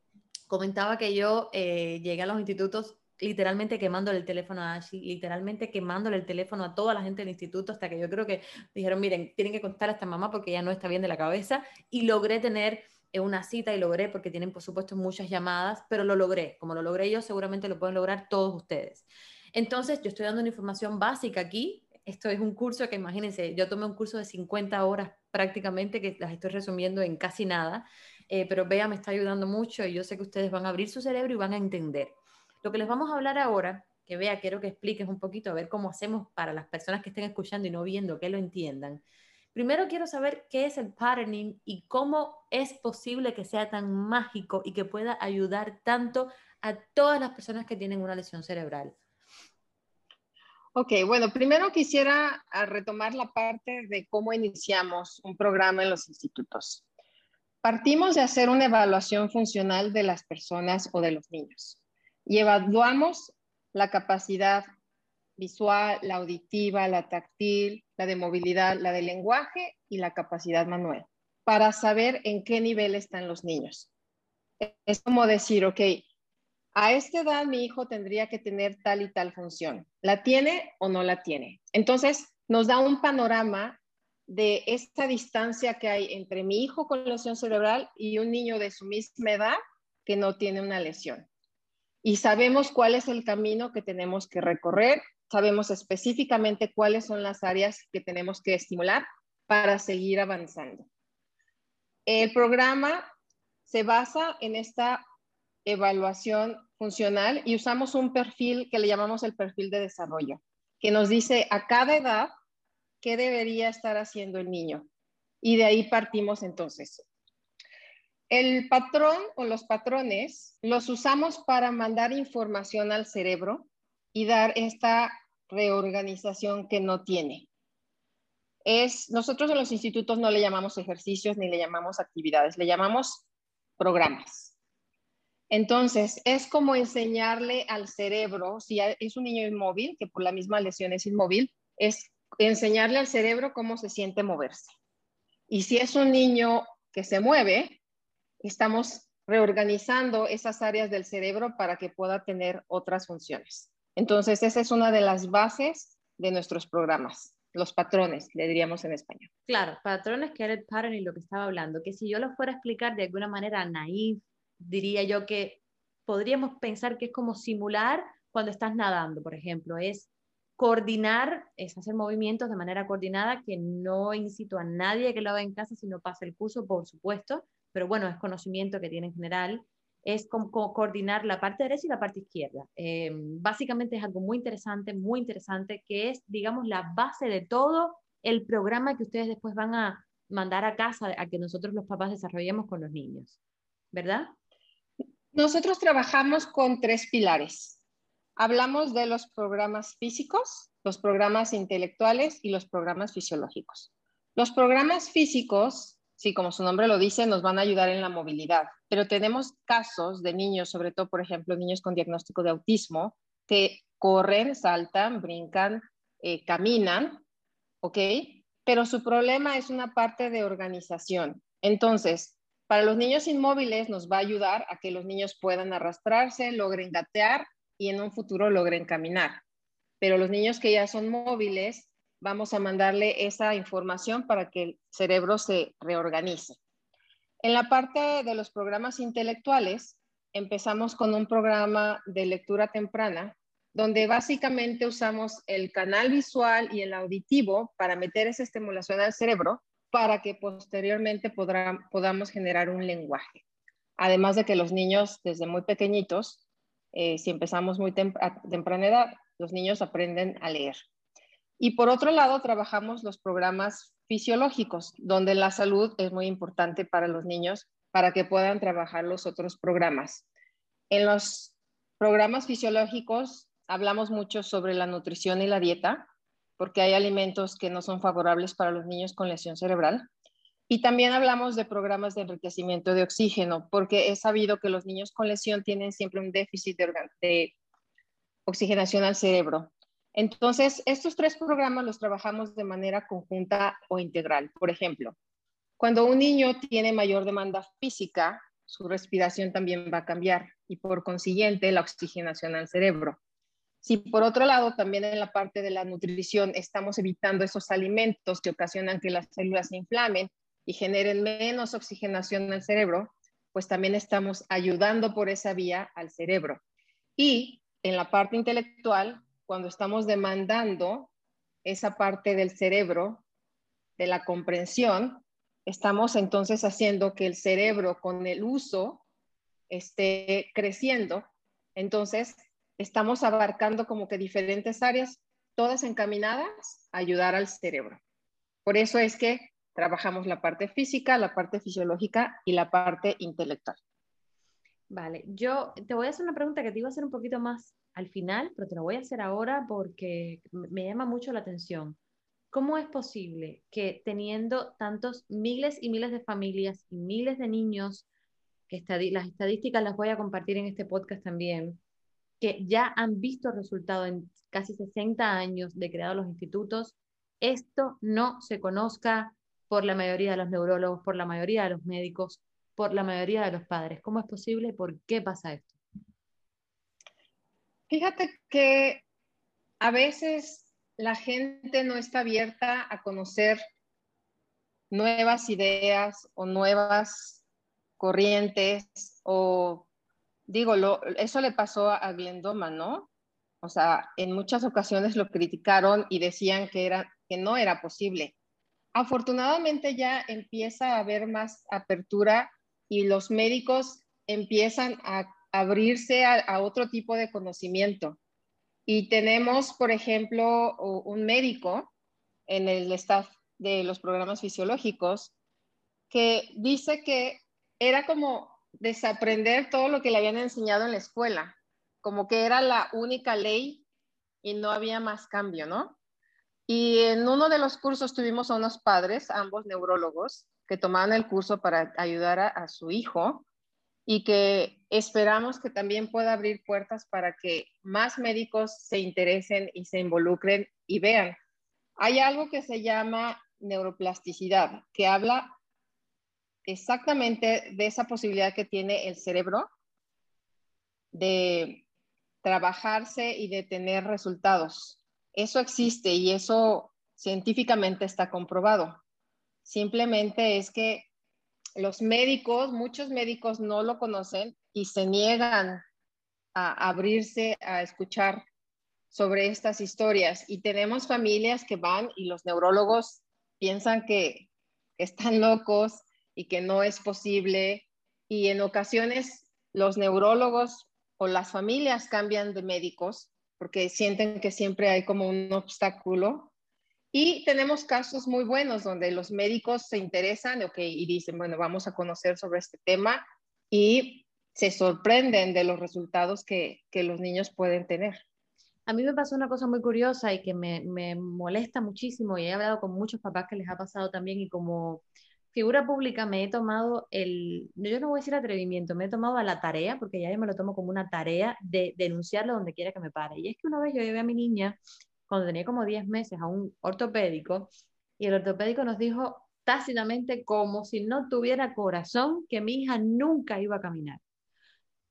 comentaba que yo eh, llegué a los institutos literalmente quemándole el teléfono a Ashley, literalmente quemándole el teléfono a toda la gente del instituto, hasta que yo creo que dijeron, miren, tienen que contar a esta mamá porque ya no está bien de la cabeza, y logré tener eh, una cita y logré, porque tienen por supuesto muchas llamadas, pero lo logré, como lo logré yo, seguramente lo pueden lograr todos ustedes. Entonces, yo estoy dando una información básica aquí, esto es un curso que imagínense, yo tomé un curso de 50 horas prácticamente, que las estoy resumiendo en casi nada, eh, pero Bea me está ayudando mucho y yo sé que ustedes van a abrir su cerebro y van a entender. Lo que les vamos a hablar ahora, que Bea quiero que expliques un poquito, a ver cómo hacemos para las personas que estén escuchando y no viendo, que lo entiendan. Primero quiero saber qué es el patterning y cómo es posible que sea tan mágico y que pueda ayudar tanto a todas las personas que tienen una lesión cerebral. Ok, bueno, primero quisiera ah, retomar la parte de cómo iniciamos un programa en los institutos. Partimos de hacer una evaluación funcional de las personas o de los niños y evaluamos la capacidad visual, la auditiva, la táctil, la de movilidad, la de lenguaje y la capacidad manual para saber en qué nivel están los niños. Es como decir, ok, a esta edad mi hijo tendría que tener tal y tal función. ¿La tiene o no la tiene? Entonces, nos da un panorama de esta distancia que hay entre mi hijo con lesión cerebral y un niño de su misma edad que no tiene una lesión. Y sabemos cuál es el camino que tenemos que recorrer, sabemos específicamente cuáles son las áreas que tenemos que estimular para seguir avanzando. El programa se basa en esta evaluación funcional y usamos un perfil que le llamamos el perfil de desarrollo, que nos dice a cada edad qué debería estar haciendo el niño. Y de ahí partimos entonces. El patrón o los patrones los usamos para mandar información al cerebro y dar esta reorganización que no tiene. Es, nosotros en los institutos no le llamamos ejercicios ni le llamamos actividades, le llamamos programas. Entonces, es como enseñarle al cerebro, si es un niño inmóvil, que por la misma lesión es inmóvil, es enseñarle al cerebro cómo se siente moverse. Y si es un niño que se mueve, estamos reorganizando esas áreas del cerebro para que pueda tener otras funciones. Entonces, esa es una de las bases de nuestros programas, los patrones, le diríamos en español. Claro, patrones que era el pattern y lo que estaba hablando, que si yo lo fuera a explicar de alguna manera naif, diría yo que podríamos pensar que es como simular cuando estás nadando, por ejemplo, es coordinar, es hacer movimientos de manera coordinada, que no incito a nadie que lo haga en casa si no pasa el curso, por supuesto, pero bueno, es conocimiento que tiene en general, es como, coordinar la parte derecha y la parte izquierda. Eh, básicamente es algo muy interesante, muy interesante, que es, digamos, la base de todo el programa que ustedes después van a mandar a casa a que nosotros los papás desarrollemos con los niños, ¿verdad? Nosotros trabajamos con tres pilares. Hablamos de los programas físicos, los programas intelectuales y los programas fisiológicos. Los programas físicos, sí, como su nombre lo dice, nos van a ayudar en la movilidad, pero tenemos casos de niños, sobre todo, por ejemplo, niños con diagnóstico de autismo, que corren, saltan, brincan, eh, caminan, ¿ok? Pero su problema es una parte de organización. Entonces, para los niños inmóviles nos va a ayudar a que los niños puedan arrastrarse, logren gatear y en un futuro logren caminar. Pero los niños que ya son móviles, vamos a mandarle esa información para que el cerebro se reorganice. En la parte de los programas intelectuales, empezamos con un programa de lectura temprana, donde básicamente usamos el canal visual y el auditivo para meter esa estimulación al cerebro para que posteriormente podamos generar un lenguaje. Además de que los niños desde muy pequeñitos eh, si empezamos muy temprana edad, los niños aprenden a leer. Y por otro lado, trabajamos los programas fisiológicos, donde la salud es muy importante para los niños para que puedan trabajar los otros programas. En los programas fisiológicos hablamos mucho sobre la nutrición y la dieta, porque hay alimentos que no son favorables para los niños con lesión cerebral. Y también hablamos de programas de enriquecimiento de oxígeno, porque he sabido que los niños con lesión tienen siempre un déficit de, oxigenación al cerebro. Entonces, estos tres programas los trabajamos de manera conjunta o integral. Por ejemplo, cuando un niño tiene mayor demanda física, su respiración también va a cambiar y por consiguiente la oxigenación al cerebro. Si por otro lado también en la parte de la nutrición estamos evitando esos alimentos que ocasionan que las células se inflamen, y generen menos oxigenación al cerebro, pues también estamos ayudando por esa vía al cerebro. Y en la parte intelectual, cuando estamos demandando esa parte del cerebro, de la comprensión, estamos entonces haciendo que el cerebro con el uso esté creciendo. Entonces, estamos abarcando como que diferentes áreas, todas encaminadas a ayudar al cerebro. Por eso es que Trabajamos la parte física, la parte fisiológica y la parte intelectual. Vale, yo te voy a hacer una pregunta que te iba a hacer un poquito más al final, pero te la voy a hacer ahora porque me llama mucho la atención. ¿Cómo es posible que teniendo tantos miles y miles de familias y miles de niños, que las estadísticas las voy a compartir en este podcast también, que ya han visto resultados en casi 60 años de creados los institutos, esto no se conozca por la mayoría de los neurólogos, por la mayoría de los médicos. por la mayoría de los padres. ¿Cómo es posible por qué pasa esto? Fíjate que a veces la gente no está abierta a conocer nuevas ideas o nuevas corrientes o digo, eso le pasó a Glendoma, ¿no? O sea, en muchas ocasiones lo criticaron y decían que, era, que no era posible. Afortunadamente ya empieza a haber más apertura y los médicos empiezan a abrirse a otro tipo de conocimiento. Y tenemos, por ejemplo, un médico en el staff de los programas fisiológicos que dice que era como desaprender todo lo que le habían enseñado en la escuela, como que era la única ley y no había más cambio, ¿no? Y en uno de los cursos tuvimos a unos padres, ambos neurólogos, que tomaban el curso para ayudar a, a su hijo y que esperamos que también pueda abrir puertas para que más médicos se interesen y se involucren y vean. Hay algo que se llama neuroplasticidad, que habla exactamente de esa posibilidad que tiene el cerebro de trabajarse y de tener resultados. Eso existe y eso científicamente está comprobado. Simplemente es que los médicos, muchos médicos no lo conocen y se niegan a abrirse a escuchar sobre estas historias. Y tenemos familias que van y los neurólogos piensan que están locos y que no es posible. Y en ocasiones los neurólogos o las familias cambian de médicos porque sienten que siempre hay como un obstáculo y tenemos casos muy buenos donde los médicos se interesan okay, y dicen, bueno, vamos a conocer sobre este tema y se sorprenden de los resultados que, que los niños pueden tener. A mí me pasó una cosa muy curiosa y que me, me, molesta muchísimo y he hablado con muchos papás que les ha pasado también y como figura pública me he tomado el, yo no voy a decir atrevimiento, me he tomado a la tarea, porque ya yo me lo tomo como una tarea de denunciarlo donde quiera que me pare. Y es que una vez yo llevé a mi niña cuando tenía como 10 meses a un ortopédico y el ortopédico nos dijo tácitamente como si no tuviera corazón que mi hija nunca iba a caminar.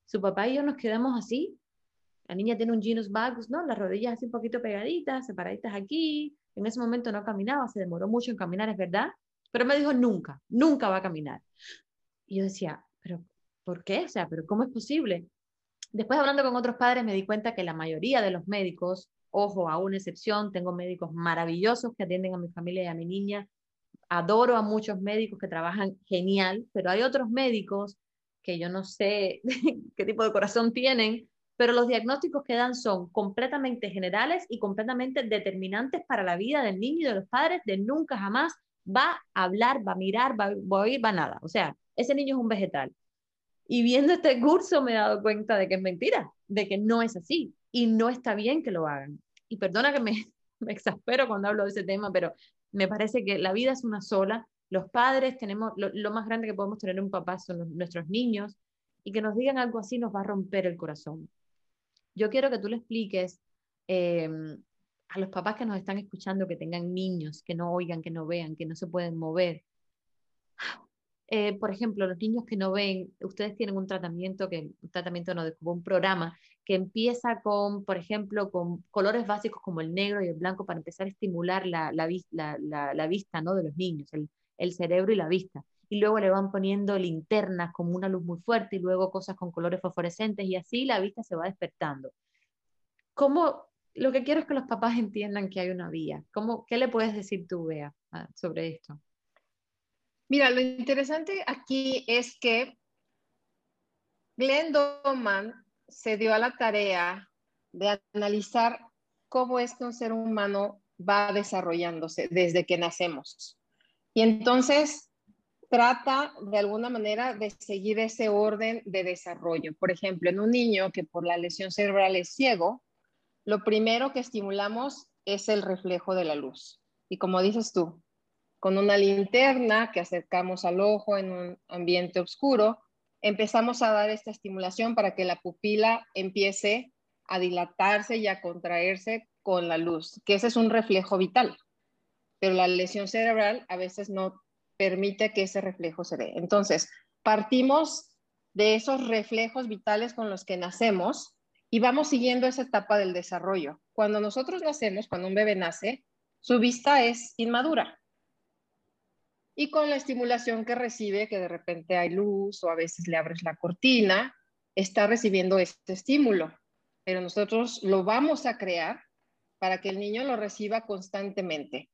Su papá y yo nos quedamos así. La niña tiene un genus vagus, ¿no? Las rodillas así un poquito pegaditas, separaditas aquí. En ese momento no caminaba, se demoró mucho en caminar, es verdad. Pero me dijo, nunca, nunca va a caminar. Y yo decía, pero ¿por qué? O sea, ¿pero cómo es posible? Después hablando con otros padres me di cuenta que la mayoría de los médicos Ojo, a una excepción, tengo médicos maravillosos que atienden a mi familia y a mi niña. Adoro a muchos médicos que trabajan genial, pero hay otros médicos que yo no sé [LAUGHS] qué tipo de corazón tienen, pero los diagnósticos que dan son completamente generales y completamente determinantes para la vida del niño y de los padres, de nunca jamás va a hablar, va a mirar, va, a oír, va a nada. O sea, ese niño es un vegetal. Y viendo este curso me he dado cuenta de que es mentira, de que no es así y no está bien que lo hagan. Y perdona que me, [LAUGHS] exaspero cuando hablo de ese tema, pero me parece que la vida es una sola. Los padres tenemos, lo, más grande que podemos tener un papá son nuestros niños y que nos digan algo así nos va a romper el corazón. Yo quiero que tú le expliques em, a los papás que nos están escuchando que tengan niños, que no oigan, que no vean, que no se pueden mover, eh, por ejemplo, los niños que no ven, ustedes tienen un tratamiento, que, un tratamiento no, un programa que empieza con, por ejemplo, con colores básicos como el negro y el blanco para empezar a estimular la, la, vista ¿no? de los niños, el, cerebro y la vista. Y luego le van poniendo linternas como una luz muy fuerte y luego cosas con colores fosforescentes y así la vista se va despertando. ¿Cómo, lo que quiero es que los papás entiendan que hay una vía. ¿Cómo, ¿Qué le puedes decir tú, Bea, sobre esto? Mira, lo interesante aquí es que Glenn Doman se dio a la tarea de analizar cómo es que un ser humano va desarrollándose desde que nacemos. Y entonces trata de alguna manera de seguir ese orden de desarrollo. Por ejemplo, en un niño que por la lesión cerebral es ciego, lo primero que estimulamos es el reflejo de la luz. Y como dices tú, con una linterna que acercamos al ojo en un ambiente oscuro, empezamos a dar esta estimulación para que la pupila empiece a dilatarse y a contraerse con la luz, que ese es un reflejo vital. Pero la lesión cerebral a veces no permite que ese reflejo se dé. Entonces, partimos de esos reflejos vitales con los que nacemos y vamos siguiendo esa etapa del desarrollo. Cuando nosotros nacemos, cuando un bebé nace, su vista es inmadura. Y con la estimulación que recibe, que de repente hay luz o a veces le abres la cortina, está recibiendo este estímulo. Pero nosotros lo vamos a crear para que el niño lo reciba constantemente.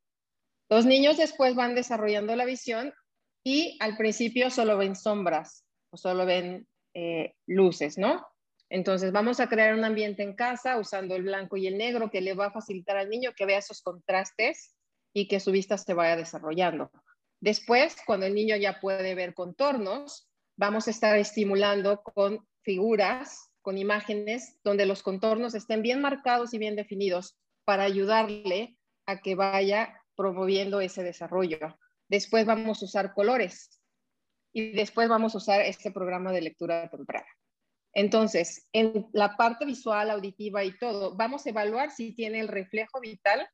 Los niños después van desarrollando la visión y al principio solo ven sombras o solo ven eh, luces, ¿no? Entonces vamos a crear un ambiente en casa usando el blanco y el negro que le va a facilitar al niño que vea esos contrastes y que su vista se vaya desarrollando. Después, cuando el niño ya puede ver contornos, vamos a estar estimulando con figuras, con imágenes donde los contornos estén bien marcados y bien definidos para ayudarle a que vaya promoviendo ese desarrollo. Después vamos a usar colores y después vamos a usar este programa de lectura temprana. Entonces, en la parte visual, auditiva y todo, vamos a evaluar si tiene el reflejo vital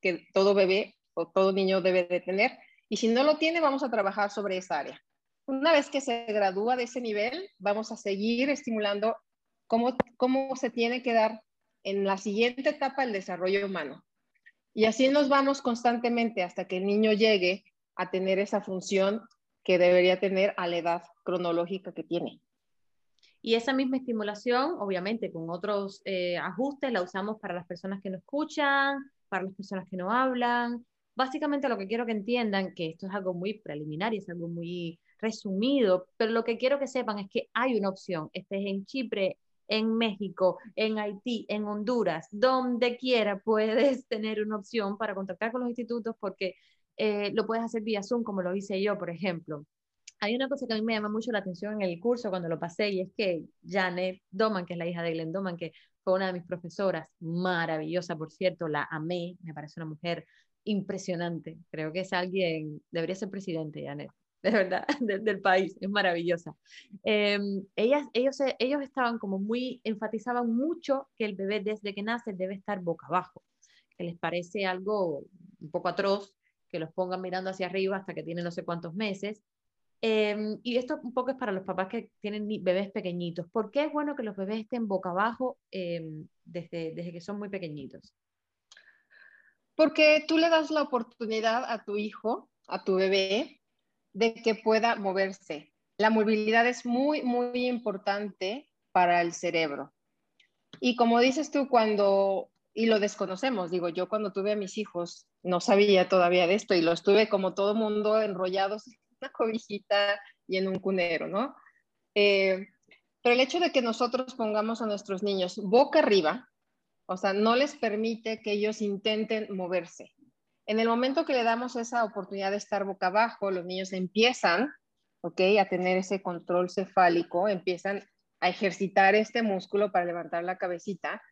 que todo bebé o todo niño debe de tener. Y si no lo tiene, vamos a trabajar sobre esa área. Una vez que se gradúa de ese nivel, vamos a seguir estimulando cómo, cómo se tiene que dar en la siguiente etapa el desarrollo humano. Y así nos vamos constantemente hasta que el niño llegue a tener esa función que debería tener a la edad cronológica que tiene. Y esa misma estimulación, obviamente con otros eh, ajustes, la usamos para las personas que no escuchan, para las personas que no hablan. Básicamente lo que quiero que entiendan, que esto es algo muy preliminar y es algo muy resumido, pero lo que quiero que sepan es que hay una opción, estés en Chipre, en México, en Haití, en Honduras, donde quiera puedes [LAUGHS] tener una opción para contactar con los institutos porque eh, lo puedes hacer vía Zoom, como lo hice yo, por ejemplo. Hay una cosa que a mí me llama mucho la atención en el curso cuando lo pasé y es que Janet Doman, que es la hija de Glenn Doman, que fue una de mis profesoras, maravillosa, por cierto, la amé, me parece una mujer impresionante. Creo que es alguien, debería ser presidente, Janet [LAUGHS] de verdad, [LAUGHS] del país, es maravillosa. Em, ellas, ellos, ellos estaban como muy, enfatizaban mucho que el bebé desde que nace debe estar boca abajo, que les parece algo un poco atroz que los pongan mirando hacia arriba hasta que tienen no sé cuántos meses. Em, y esto un poco es para los papás que tienen bebés pequeñitos. ¿Por qué es bueno que los bebés estén boca abajo em, desde, desde que son muy pequeñitos? Porque tú le das la oportunidad a tu hijo, a tu bebé, de que pueda moverse. La movilidad es muy, muy importante para el cerebro. Y como dices tú, cuando, y lo desconocemos, digo, yo cuando tuve a mis hijos no sabía todavía de esto y los tuve como todo mundo enrollados en una cobijita y en un cunero, ¿no? Eh, pero el hecho de que nosotros pongamos a nuestros niños boca arriba, o sea, no les permite que ellos intenten moverse. En el momento que le damos esa oportunidad de estar boca abajo, los niños empiezan, ¿ok? A tener ese control cefálico, empiezan a ejercitar este músculo para levantar la cabecita.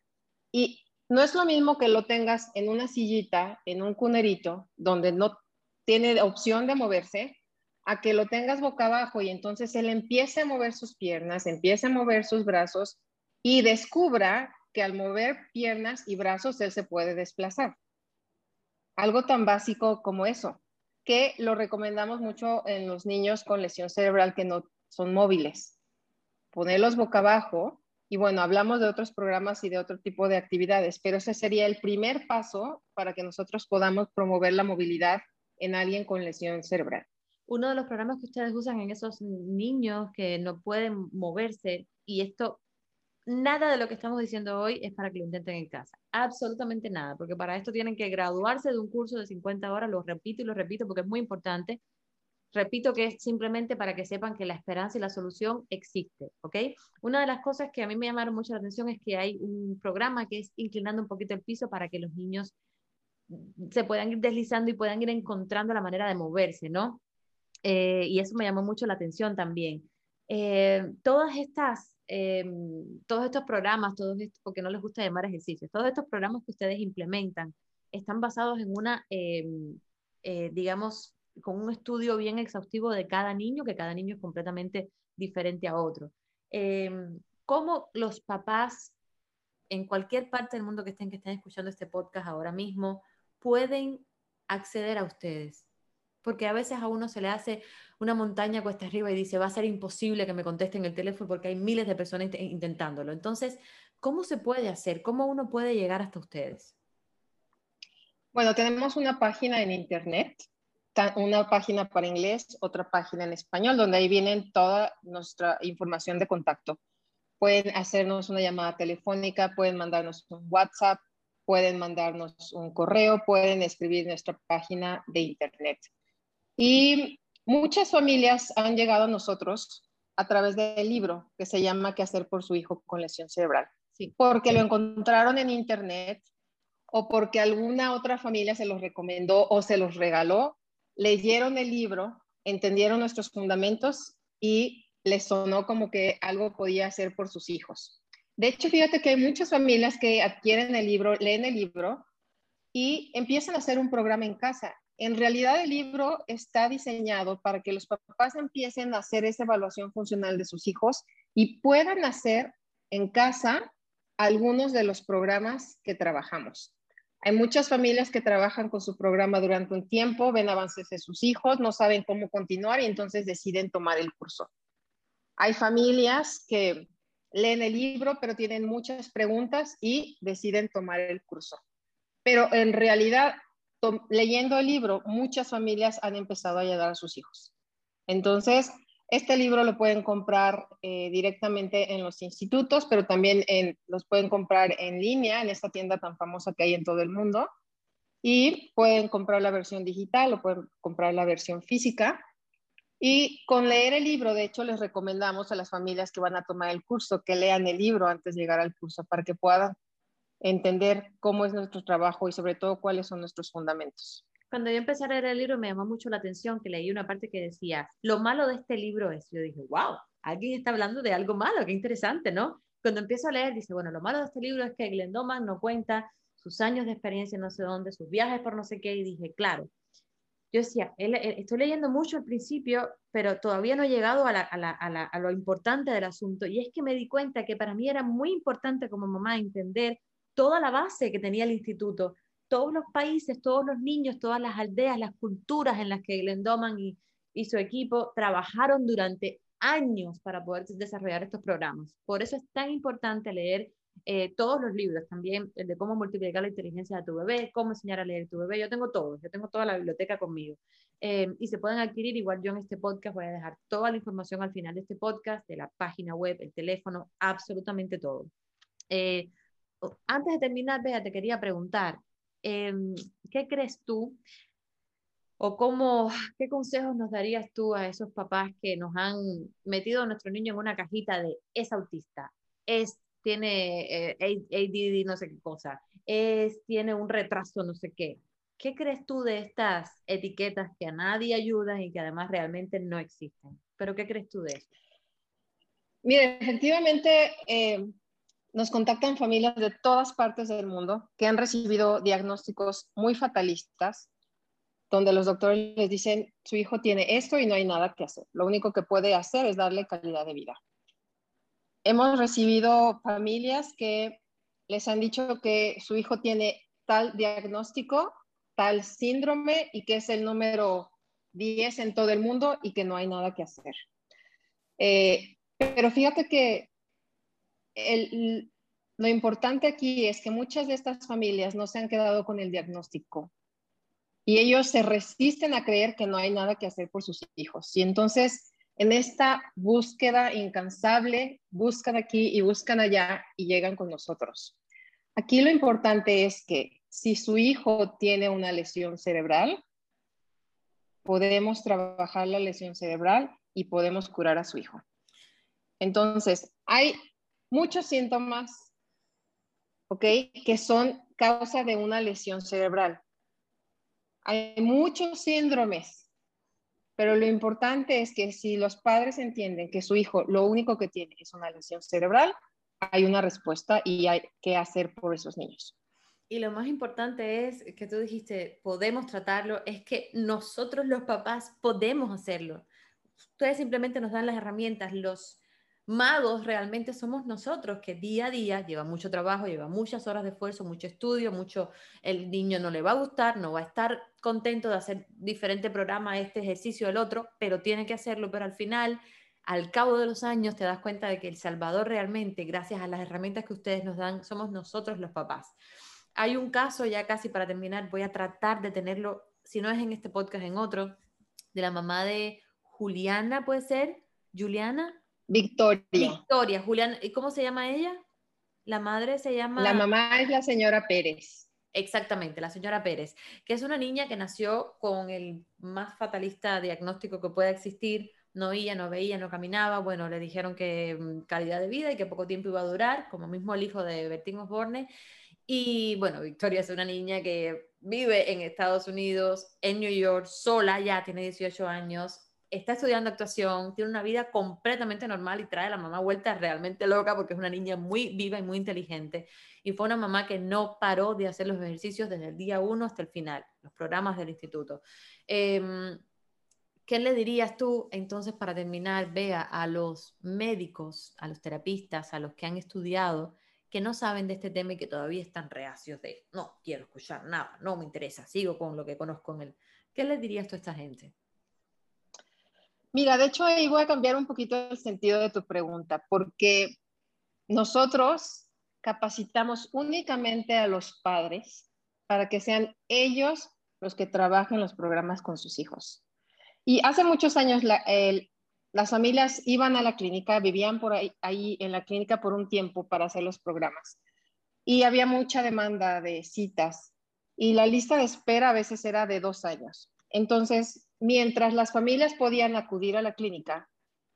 Y no es lo mismo que lo tengas en una sillita, en un cunerito, donde no tiene opción de moverse, a que lo tengas boca abajo y entonces él empiece a mover sus piernas, empiece a mover sus brazos y descubra que al mover piernas y brazos él se puede desplazar. Algo tan básico como eso, que lo recomendamos mucho en los niños con lesión cerebral que no son móviles. Ponerlos boca abajo y bueno, hablamos de otros programas y de otro tipo de actividades, pero ese sería el primer paso para que nosotros podamos promover la movilidad en alguien con lesión cerebral. Uno de los programas que ustedes usan en esos niños que no pueden moverse, y esto nada de lo que estamos diciendo hoy es para que lo intenten en casa. Absolutamente nada, porque para esto tienen que graduarse de un curso de 50 horas, lo repito y lo repito porque es muy importante. Repito que es simplemente para que sepan que la esperanza y la solución existe, ¿ok? Una de las cosas que a mí me llamaron mucho la atención es que hay un programa que es inclinando un poquito el piso para que los niños se puedan ir deslizando y puedan ir encontrando la manera de moverse, ¿no? Eh, y eso me llamó mucho la atención también. Eh, todas estas Em, todos estos programas, todos estos, porque no les gusta llamar ejercicios, todos estos programas que ustedes implementan están basados en una, eh, digamos, con un estudio bien exhaustivo de cada niño, que cada niño es completamente diferente a otro. ¿Cómo los papás en cualquier parte del mundo que estén, que estén escuchando este podcast ahora mismo, pueden acceder a ustedes? Porque a veces a uno se le hace una montaña cuesta arriba y dice, va a ser imposible que me contesten el teléfono porque hay miles de personas intentándolo. Entonces, ¿cómo se puede hacer? ¿Cómo uno puede llegar hasta ustedes? Bueno, tenemos una página en internet, una página para inglés, otra página en español, donde ahí vienen toda nuestra información de contacto. Pueden hacernos una llamada telefónica, pueden mandarnos un WhatsApp, pueden mandarnos un correo, pueden escribir nuestra página de internet. Y muchas familias han llegado a nosotros a través del libro que se llama ¿Qué hacer por su hijo con lesión cerebral? Sí. Porque lo encontraron en internet o porque alguna otra familia se los recomendó o se los regaló, leyeron el libro, entendieron nuestros fundamentos y les sonó como que algo podía hacer por sus hijos. De hecho, fíjate que hay muchas familias que adquieren el libro, leen el libro y empiezan a hacer un programa en casa. En realidad el libro está diseñado para que los papás empiecen a hacer esa evaluación funcional de sus hijos y puedan hacer en casa algunos de los programas que trabajamos. Hay muchas familias que trabajan con su programa durante un tiempo, ven avances de sus hijos, no saben cómo continuar y entonces deciden tomar el curso. Hay familias que leen el libro, pero tienen muchas preguntas y deciden tomar el curso. Pero en realidad, leyendo el libro, muchas familias han empezado a ayudar a sus hijos. Entonces, este libro lo pueden comprar eh, directamente en los institutos, pero también los pueden comprar en línea en esta tienda tan famosa que hay en todo el mundo. Y pueden comprar la versión digital o pueden comprar la versión física. Y con leer el libro, de hecho, les recomendamos a las familias que van a tomar el curso que lean el libro antes de llegar al curso para que puedan entender cómo es nuestro trabajo y sobre todo cuáles son nuestros fundamentos. Cuando yo empecé a leer el libro me llamó mucho la atención que leí una parte que decía, lo malo de este libro es, yo dije, wow, alguien está hablando de algo malo, qué interesante, ¿no? Cuando empiezo a leer, dice, bueno, lo malo de este libro es que Glendoman no cuenta sus años de experiencia no sé dónde, sus viajes por no sé qué, y dije, claro, yo decía, estoy leyendo mucho al principio, pero todavía no he llegado a, lo importante del asunto. Y es que me di cuenta que para mí era muy importante como mamá entender toda la base que tenía el instituto, todos los países, todos los niños, todas las aldeas, las culturas en las que Glendoman y, y su equipo trabajaron durante años para poder desarrollar estos programas. Por eso es tan importante leer eh, todos los libros, también el de cómo multiplicar la inteligencia de tu bebé, cómo enseñar a leer tu bebé, yo tengo todos, yo tengo toda la biblioteca conmigo. Eh, y se pueden adquirir, igual yo en este podcast voy a dejar toda la información al final de este podcast, de la página web, el teléfono, absolutamente todo. Eh, antes de terminar, Bea, te quería preguntar, em, ¿qué crees tú o cómo, qué consejos nos darías tú a esos papás que nos han metido a nuestro niño en una cajita de es autista, es tiene eh, ADD no sé qué cosa, es, tiene un retraso no sé qué. ¿Qué crees tú de estas etiquetas que a nadie ayudan y que además realmente no existen? ¿Pero qué crees tú de eso? Mire, efectivamente, eh, nos contactan familias de todas partes del mundo que han recibido diagnósticos muy fatalistas, donde los doctores les dicen, su hijo tiene esto y no hay nada que hacer. Lo único que puede hacer es darle calidad de vida hemos recibido familias que les han dicho que su hijo tiene tal diagnóstico, tal síndrome y que es el número 10 en todo el mundo y que no hay nada que hacer. Eh, pero fíjate que lo importante aquí es que muchas de estas familias no se han quedado con el diagnóstico y ellos se resisten a creer que no hay nada que hacer por sus hijos. Y entonces en esta búsqueda incansable, buscan aquí y buscan allá y llegan con nosotros. Aquí lo importante es que si su hijo tiene una lesión cerebral, podemos trabajar la lesión cerebral y podemos curar a su hijo. Entonces, hay muchos síntomas, ¿ok? Que son causa de una lesión cerebral. Hay muchos síndromes pero lo importante es que si los padres entienden que su hijo lo único que tiene es una lesión cerebral, hay una respuesta y hay que hacer por esos niños. Y lo más importante es que tú dijiste, podemos tratarlo, es que nosotros los papás podemos hacerlo. Ustedes simplemente nos dan las herramientas, los, magos realmente somos nosotros, que día a día lleva mucho trabajo, lleva muchas horas de esfuerzo, mucho estudio, mucho, el niño no le va a gustar, no va a estar contento de hacer diferente programa, este ejercicio, el otro, pero tiene que hacerlo, pero al final, al cabo de los años, te das cuenta de que El Salvador realmente, gracias a las herramientas que ustedes nos dan, somos nosotros los papás. Hay un caso, ya casi para terminar, voy a tratar de tenerlo, si no es en este podcast, en otro, de la mamá de Juliana, puede ser, Juliana, Victoria. Victoria, Julián, ¿y cómo se llama ella? La madre se llama... La mamá es la señora Pérez. Exactamente, la señora Pérez, que es una niña que nació con el más fatalista diagnóstico que pueda existir, no oía, no veía, no caminaba, bueno, le dijeron que mm, calidad de vida y que poco tiempo iba a durar, como mismo el hijo de Bertín Osborne, y bueno, Victoria es una niña que vive en Estados Unidos, en New York, sola, ya tiene 18 años, está estudiando actuación, tiene una vida completamente normal y trae la mamá vuelta realmente loca porque es una niña muy viva y muy inteligente. Y fue una mamá que no paró de hacer los ejercicios desde el día uno hasta el final, los programas del instituto. Em, ¿Qué le dirías tú entonces para terminar, vea, a los médicos, a los terapistas, a los que han estudiado, que no saben de este tema y que todavía están reacios de, no quiero escuchar nada, no me interesa, sigo con lo que conozco en él? ¿Qué le dirías tú a esta gente? Mira, de hecho ahí voy a cambiar un poquito el sentido de tu pregunta, porque nosotros capacitamos únicamente a los padres para que sean ellos los que trabajen los programas con sus hijos. Y hace muchos años las familias iban a la clínica, vivían por ahí, ahí en la clínica por un tiempo para hacer los programas. Y había mucha demanda de citas y la lista de espera a veces era de dos años. Entonces, mientras las familias podían acudir a la clínica,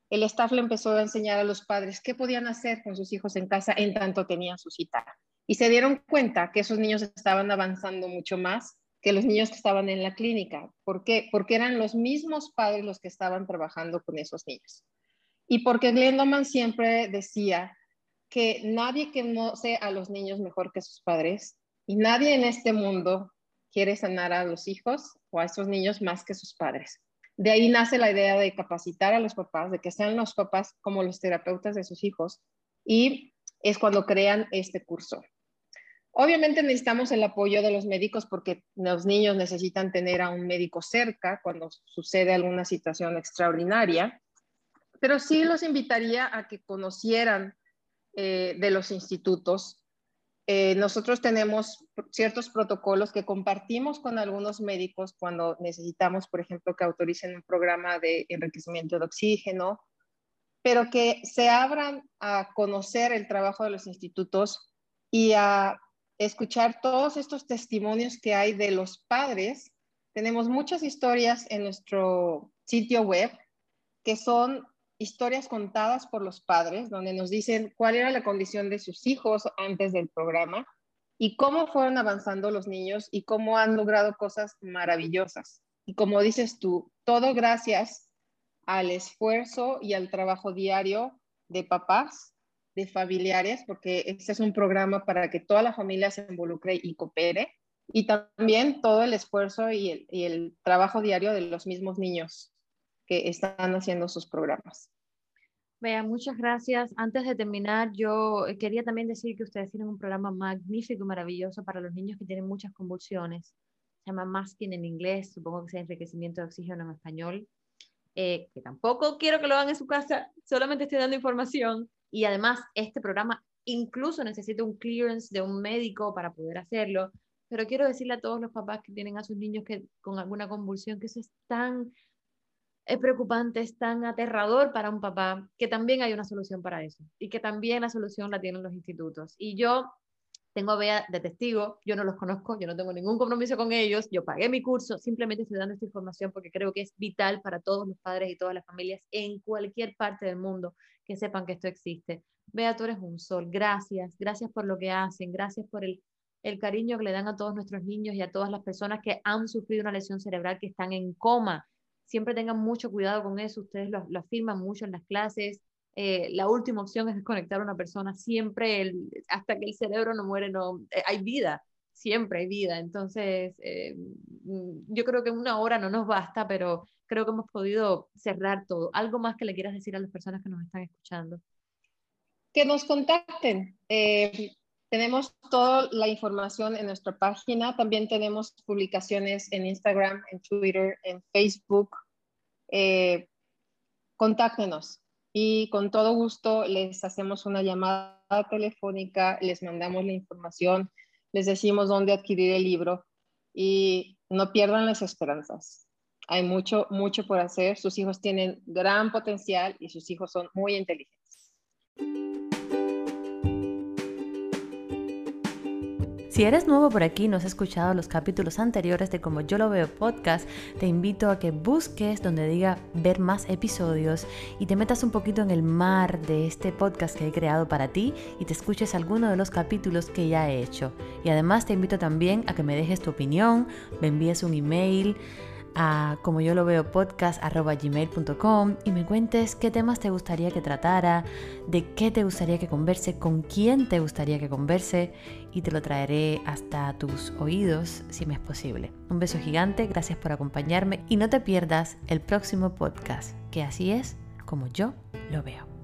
el staff le empezó a enseñar a los padres qué podían hacer con sus hijos en casa en tanto tenían su cita. Y se dieron cuenta que esos niños estaban avanzando mucho más que los niños que estaban en la clínica. ¿Por qué? Porque eran los mismos padres los que estaban trabajando con esos niños. Y porque Glendoman siempre decía que nadie conoce a los niños mejor que sus padres y nadie en este mundo quiere sanar a los hijos o a estos niños más que sus padres. De ahí nace la idea de capacitar a los papás, de que sean los papás como los terapeutas de sus hijos y es cuando crean este curso. Obviamente necesitamos el apoyo de los médicos porque los niños necesitan tener a un médico cerca cuando sucede alguna situación extraordinaria, pero sí los invitaría a que conocieran eh, de los institutos eh, nosotros tenemos ciertos protocolos que compartimos con algunos médicos cuando necesitamos, por ejemplo, que autoricen un programa de enriquecimiento de oxígeno, pero que se abran a conocer el trabajo de los institutos y a escuchar todos estos testimonios que hay de los padres. Tenemos muchas historias en nuestro sitio web que son historias contadas por los padres, donde nos dicen cuál era la condición de sus hijos antes del programa y cómo fueron avanzando los niños y cómo han logrado cosas maravillosas. Y como dices tú, todo gracias al esfuerzo y al trabajo diario de papás, de familiares, porque este es un programa para que toda la familia se involucre y coopere, y también todo el esfuerzo y el, y el trabajo diario de los mismos niños que están haciendo sus programas. Vea, muchas gracias. Antes de terminar, yo quería también decir que ustedes tienen un programa magnífico y maravilloso para los niños que tienen muchas convulsiones. Se llama Masking en inglés, supongo que sea enriquecimiento de oxígeno en español. Eh, que tampoco quiero que lo hagan en su casa, solamente estoy dando información. Y además, este programa incluso necesita un clearance de un médico para poder hacerlo. Pero quiero decirle a todos los papás que tienen a sus niños que, con alguna convulsión que eso es tan es preocupante, es tan aterrador para un papá, que también hay una solución para eso y que también la solución la tienen los institutos. Y yo tengo a Bea de testigo, yo no los conozco, yo no tengo ningún compromiso con ellos, yo pagué mi curso, simplemente estoy dando esta información porque creo que es vital para todos los padres y todas las familias en cualquier parte del mundo que sepan que esto existe. Bea, tú eres un sol, gracias, gracias por lo que hacen, gracias por el, el cariño que le dan a todos nuestros niños y a todas las personas que han sufrido una lesión cerebral, que están en coma siempre tengan mucho cuidado con eso, ustedes lo, afirman mucho en las clases. Eh, la última opción es desconectar a una persona, siempre, hasta que el cerebro no muere, no, eh, hay vida, siempre hay vida. Entonces, eh, mm, yo creo que una hora no nos basta, pero creo que hemos podido cerrar todo. ¿Algo más que le quieras decir a las personas que nos están escuchando? que nos contacten. Tenemos toda la información en nuestra página. También tenemos publicaciones en Instagram, en Twitter, en Facebook. Eh, contáctenos y con todo gusto les hacemos una llamada telefónica, les mandamos la información, les decimos dónde adquirir el libro y no pierdan las esperanzas. Hay mucho, mucho por hacer. Sus hijos tienen gran potencial y sus hijos son muy inteligentes. Si eres nuevo por aquí y no has escuchado los capítulos anteriores de Como Yo Lo Veo podcast, te invito a que busques donde diga ver más episodios y te metas un poquito en el mar de este podcast que he creado para ti y te escuches alguno de los capítulos que ya he hecho. Y además te invito también a que me dejes tu opinión, me envíes un email a como yo lo veo podcast gmail.com y me cuentes qué temas te gustaría que tratara, de qué te gustaría que converse, con quién te gustaría que converse y te lo traeré hasta tus oídos si me es posible. Un beso gigante, gracias por acompañarme y no te pierdas el próximo podcast, que así es como yo lo veo.